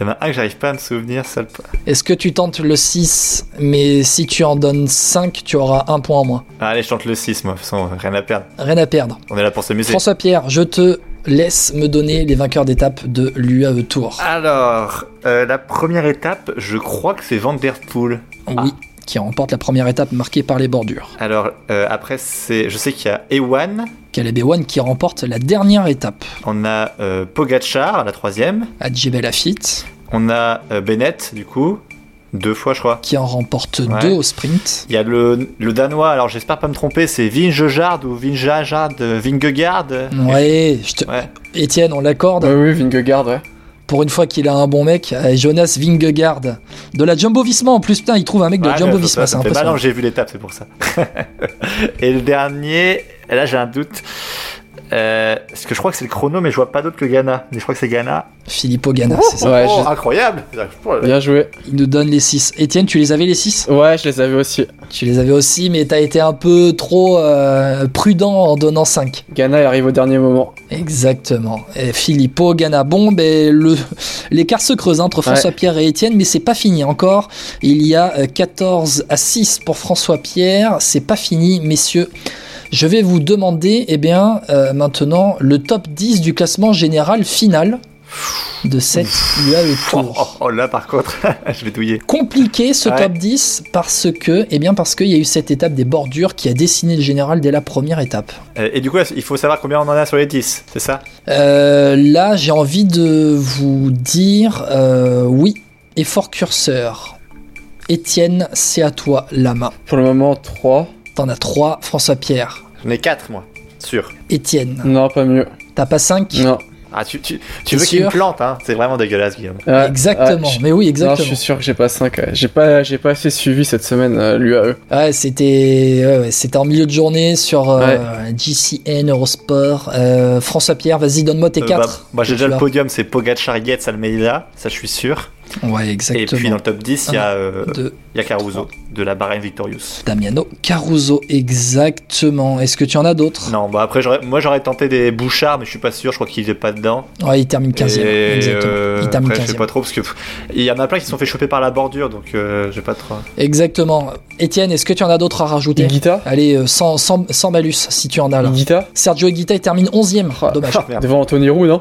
il y en a un que j'arrive pas à me souvenir. Seul... Est-ce que tu tentes le 6, mais si tu en donnes 5, tu auras un point en moins Ah, allez, je tente le 6, moi. De toute façon, rien à perdre. Rien à perdre. On est là pour s'amuser. François Pierre, je te laisse me donner les vainqueurs d'étape de l'UAE Tour. Alors, euh, la première étape, je crois que c'est Van Der Poel. Oui, qui remporte la première étape marquée par les bordures. Alors, euh, après, c'est, je sais qu'il y a Ewan, Caleb Ewan qui remporte la dernière étape. on a euh, Pogachar, la troisième, à Djebel Lafitte, on a Bennett, du coup, deux fois, je crois. qui en remporte Ouais. deux au sprint. Il y a le, le danois, alors j'espère pas me tromper, c'est Vingegaard ou Vingegaard, Vingegaard. Ouais, je te... Ouais. Étienne, on l'accorde. Ouais, oui, Vingegaard, ouais. Pour une fois qu'il a un bon mec, euh, Jonas Vingegaard de la Jumbo Visma en plus. Putain, il trouve un mec de Ouais, Jumbo Visma, c'est impressionnant. non, j'ai vu l'étape, c'est pour ça. et le dernier, là j'ai un doute. Euh, parce que je crois que c'est le chrono, mais je vois pas d'autre que Ghana. Mais je crois que c'est Ghana. Filippo Ganna, c'est ça. Ouais, oh, je- incroyable Bien joué. Il nous donne les 6. Etienne, tu les avais les 6 Ouais, je les avais aussi. Tu les avais aussi, mais t'as été un peu trop euh, prudent en donnant 5. Ghana il arrive au dernier moment. Exactement. Et Filippo, Ganna, bon, ben, le, l'écart se creuse entre François-Pierre et Étienne, mais c'est pas fini encore. Il y a euh, 14 à 6 pour François-Pierre. C'est pas fini, messieurs. Je vais vous demander, eh bien, euh, maintenant, le top 10 du classement général final de cette UAE Oh, Tour. oh, là par contre, je vais douiller. Compliqué ce Ouais. top 10 parce que, eh bien, parce qu'il y a eu cette étape des bordures qui a dessiné le général dès la première étape. Euh, Et du coup, il faut savoir combien on en a sur les 10, c'est ça? Euh, là, j'ai envie de vous dire euh, oui, effort curseur. Étienne, c'est à toi la main. Pour le moment, 3. T'en as 3, François-Pierre. J'en ai 4 moi, sûr. Étienne, Non, pas mieux. t'as pas 5 Non. Ah, tu, tu, tu veux qu'il me plante, hein C'est vraiment dégueulasse, Guillaume. Exactement, mais oui, Non, exactement. je suis sûr que j'ai pas 5. J'ai pas, j'ai pas assez suivi cette semaine euh, l'UAE. Ouais, c'était ouais, ouais, c'était en milieu de journée sur euh, GCN Eurosport. Euh, François-Pierre, vas-y, donne-moi tes Euh, 4. bah, moi j'ai déjà le podium, c'est Pogacar, Yates, Almeida, ça je suis sûr. Ouais, Et exactement. puis dans le top 10, il y a, euh, deux, il y a Caruso de la Bahrain Victorious. Damiano Caruso, exactement. Est-ce que tu en as d'autres? Non, bah après, moi j'aurais tenté des Bouchards, mais je suis pas sûr, je crois qu'il est pas dedans. Ouais, il termine 15e. Et, exactement. euh, il termine après, je sais 15e. pas trop, parce que il y en a plein qui se sont fait choper par la bordure, donc euh, j'ai pas trop. Exactement. Étienne, est-ce que tu en as d'autres à rajouter? Higuita Allez, euh, sans, sans, sans malus, si tu en as là. Higuita Sergio Higuita, il termine 11ème. Ah, Dommage. merde. Devant Anthony Roux, non?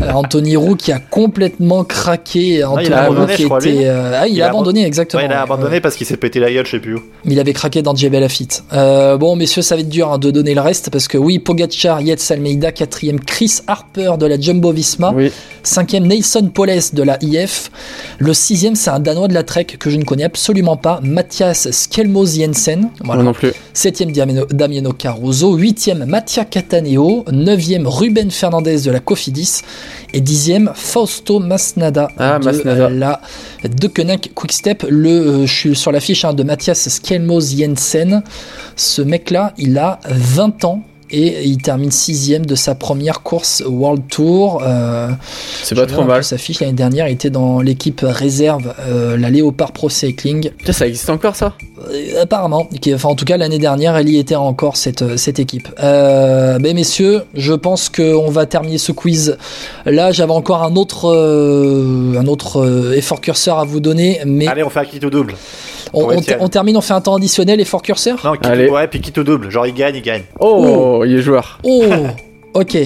Euh, Anthony Roux qui a complètement craqué. Anthony il a Roux abandonné, qui je crois, était. lui. ah, il, Il a a abandonné, exactement. Ouais, il a Ouais, abandonné ouais. parce qu'il s'est pété la gueule, je sais plus où. Mais il avait craqué dans Jebel Lafitte. Euh, bon, messieurs, ça va être dur hein, de donner le reste parce que oui, Pogacar, Yates Almeida, quatrième Chris Harper de la Jumbo Visma, Oui. cinquième Nelson Poles de la IF, le sixième c'est un Danois de la Trek que je ne connais absolument pas, Mathias Skelmos Jensen, voilà. Moi non plus. septième Damiano, Damiano Caruso, huitième Mattia Cataneo, neuvième Ruben Fernandez de la Cofidis et dixième Fausto Masnada Ah, de Masnada. La Deceuninck Quickstep. Le, euh, je suis sur la fiche hein, de Mathias Skelmos Jensen. Ce mec-là, il a 20 ans. Et il termine sixième de sa première course World Tour. Euh, C'est pas trop mal. Sa fiche l'année dernière, il était dans l'équipe réserve, euh, la Léopard Pro Cycling. Putain, ça existe encore ça? Euh, apparemment, enfin en tout cas l'année dernière, elle y était encore cette, cette équipe. Euh, ben messieurs, je pense qu'on va terminer ce quiz. Là, j'avais encore un autre, euh, un autre euh, effort curseur à vous donner, mais Allez, on fait un kit au double. On, termine, on fait un temps additionnel effort curseur. Non, kit, Allez. ouais, puis kit au double. Genre, il gagne, il gagne. Oh, il est joueur. Oh, ok,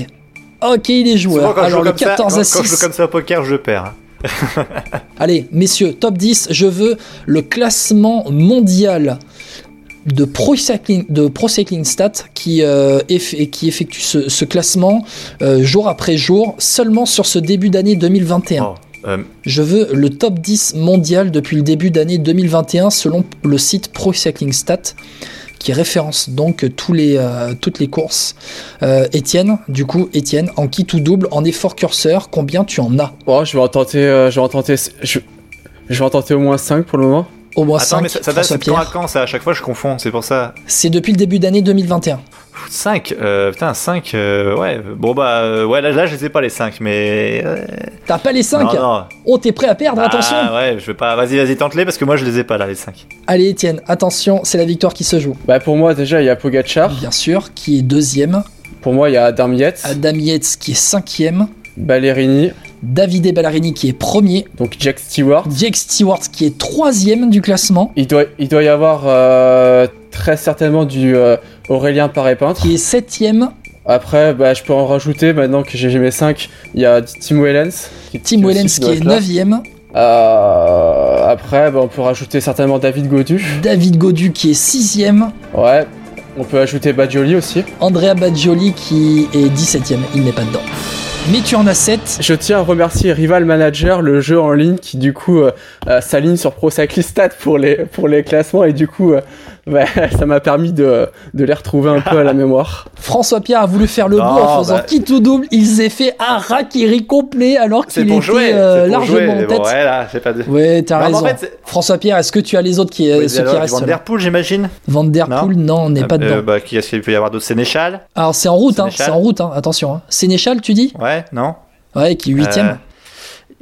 ok, il est joueur. quand, Alors le comme ça, 14 quand, à quand je joue 6. comme ça au poker, je perds. hein. Allez, messieurs, top 10, je veux le classement mondial de Pro Cycling, de Pro Cycling Stat qui, euh, eff- qui effectue ce, ce classement euh, jour après jour seulement sur ce début d'année 2021. Oh, euh, Je veux le top 10 mondial depuis le début d'année 2021 selon le site Pro Cycling Stat qui référence donc tous les, euh, toutes les courses. Euh, Étienne, du coup, Étienne, en kit ou double, en effort curseur, combien tu en as? Oh, je vais en tenter, euh, je vais en tenter, je, je vais en tenter au moins 5 pour le moment. Au moins Attends, 5, mais ça, ça date c'est de quand à quand ça? À chaque fois, je confonds, c'est pour ça. C'est depuis le début d'année 2021. 5 euh, Putain, 5 ouais. Bon, bah, euh, ouais, là, là, je les ai pas les 5, mais. euh, T'as pas les 5 Non, non. Oh, t'es prêt à perdre, attention Ah, ouais, je vais pas. Vas-y, vas-y, tente-les parce que moi, je les ai pas là, les 5. Allez, Étienne, attention, c'est la victoire qui se joue. Bah pour moi déjà il y a Pogacar. Bien sûr, qui est deuxième. Pour moi il y a Adam Yates, Adam Yates qui est cinquième. Ballerini, Davide Ballarini qui est premier. donc Jack Stewart. Jake Stewart qui est troisième du classement. Il doit, il doit y avoir euh, très certainement du euh, Aurélien Paré-Peintre. Qui est septième. Après, bah, je peux en rajouter maintenant que j'ai mes 5. Il y a Tim Wellens. qui- Tim Wellens qui est être là. neuvième. Euh, après, bah, on peut rajouter certainement David Godu. David Godu qui est sixième. Ouais. On peut ajouter Badjoli aussi. Andrea Baggioli qui est 17ème. Il n'est pas dedans. Mais tu en as 7. Je tiens à remercier Rival Manager, le jeu en ligne qui du coup euh, euh, s'aligne sur Pro Cycling Stat pour les, pour les classements et du coup euh, Ouais, ça m'a permis de, de les retrouver un peu à la mémoire. François Pierre a voulu faire le beau en faisant bah... quitte ou double. Il s'est fait un rakiri complet alors qu'il était jouer, euh, largement jouer, en tête. Bon, ouais, là, j'ai pas de... Ouais, t'as raison. en fait, François Pierre, est-ce que tu as les autres qui, Oui, ceux qui alors, restent Van là Der Poel, j'imagine Van Der Poel, non, on n'est pas Euh, dedans. bah, qui est-ce qu'il peut y avoir d'autres? Sénéchal? Alors c'est en route, hein, c'est en route, hein, attention. Hein. Sénéchal, tu dis? Ouais, non Ouais, qui est huitième.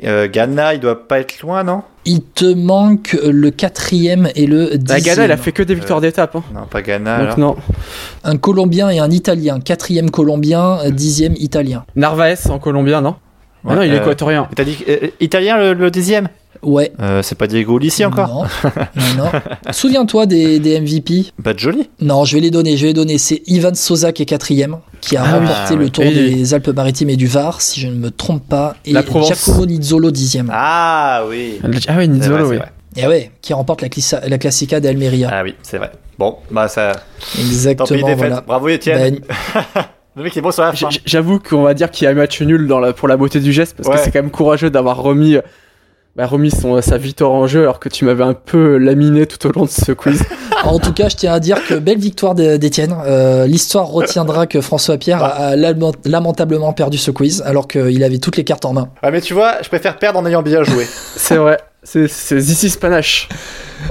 Euh, euh, Ghana, il doit pas être loin, non? Il te manque le quatrième et le dixième. La Ghana, elle a fait que des victoires d'étape. Hein. Non, pas Ghana. Donc non. Un Colombien et un Italien. Quatrième Colombien, euh, dixième Italien. Narvaez en colombien, non? Ah non, il est euh, équatorien. T'as dit euh, italien le, le dixième? Ouais. euh, C'est pas Diego Ulissi encore Non, non, non. Souviens-toi des, des MVP Pas de joli. Non, je vais les donner, je vais les donner. C'est Ivan Sosa qui est quatrième, qui a Ah remporté le. Tour Et- des Alpes-Maritimes et du Var, si je ne me trompe pas. Et La Provence. Giacomo Nizzolo dixième. Ah oui. Ah oui, vrai, Nizzolo, oui. vrai. Et ouais, qui remporte la, Clissa- la Classica d'Almeria. Ah oui, c'est vrai. Bon, bah ça. Tant pis, Exactement, voilà. Bravo Étienne. Ben, Le mec est bon sur la fin. J'avoue qu'on va dire qu'il y a un match nul dans la, pour la beauté du geste, parce Ouais. que c'est quand même courageux d'avoir remis, bah, remis son, sa victoire en jeu, alors que tu m'avais un peu laminé tout au long de ce quiz. en tout cas, je tiens à dire que belle victoire de- d'Étienne. Euh, L'histoire retiendra que François Pierre a lament- lamentablement perdu ce quiz, alors qu'il avait toutes les cartes en main. Ah mais tu vois, je préfère perdre en ayant bien joué. c'est vrai. C'est c'est This is Panache.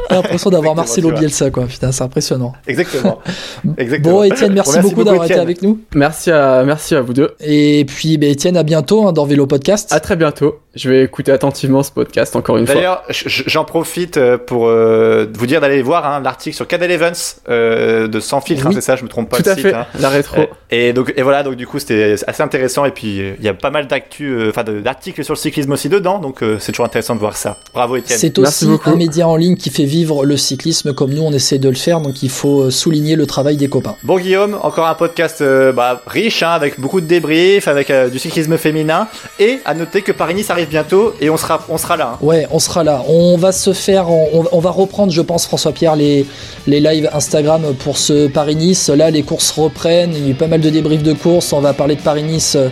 J'ai l'impression d'avoir Marcelo. Bielsa, quoi. Putain, c'est impressionnant. Exactement. Exactement. Bon, Étienne, merci, beaucoup d'avoir été avec nous. Merci à, merci à vous deux. Et puis, ben, Étienne, à bientôt hein, dans Vélo Podcast. À très bientôt. Je vais écouter attentivement ce podcast encore une fois. D'ailleurs, j'en profite euh, pour euh, vous dire d'aller voir hein, l'article sur Cadel Evans euh, de Sans filtre, hein, c'est ça, je me trompe pas. Tout à site, fait. hein. La rétro. Et donc et voilà donc du coup c'était assez intéressant et puis il y a pas mal d'actu enfin d'articles sur le cyclisme aussi dedans donc euh, c'est toujours intéressant de voir ça. Bravo Étienne. C'est aussi beaucoup. un média en ligne qui fait vivre le cyclisme comme nous on essaie de le faire, donc il faut euh, souligner le travail des copains. Bon Guillaume, encore un podcast euh, bah, riche hein, avec beaucoup de débriefs, avec euh, du cyclisme féminin et à noter que Paris-Nice arrive bientôt et on sera on sera là. hein. Ouais, on sera là. On va se faire, on, on va reprendre, je pense, François Pierre, les, les lives Instagram pour ce Paris-Nice. Là, les courses reprennent. Il y a eu pas mal de débriefs de courses. On va parler de Paris-Nice. euh,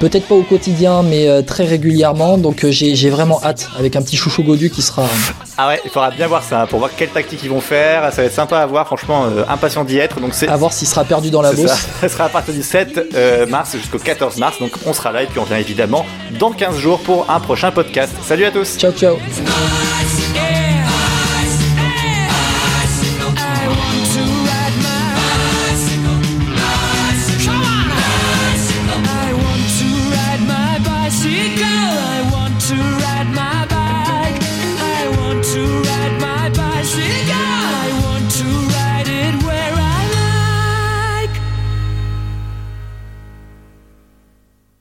Peut-être pas au quotidien, mais euh, très régulièrement. Donc euh, j'ai vraiment hâte avec un petit chouchou Godu qui sera. Ah ouais, il faudra bien voir ça hein, pour voir quelle tactique ils vont faire. Ça va être sympa à voir, franchement euh, impatient d'y être. Donc c'est à voir s'il sera perdu dans la bourse. ça. ça sera à partir du 7 euh, mars jusqu'au 14 mars. Donc on sera là et puis on vient évidemment dans 15 jours pour un prochain podcast. Salut à tous. Ciao ciao.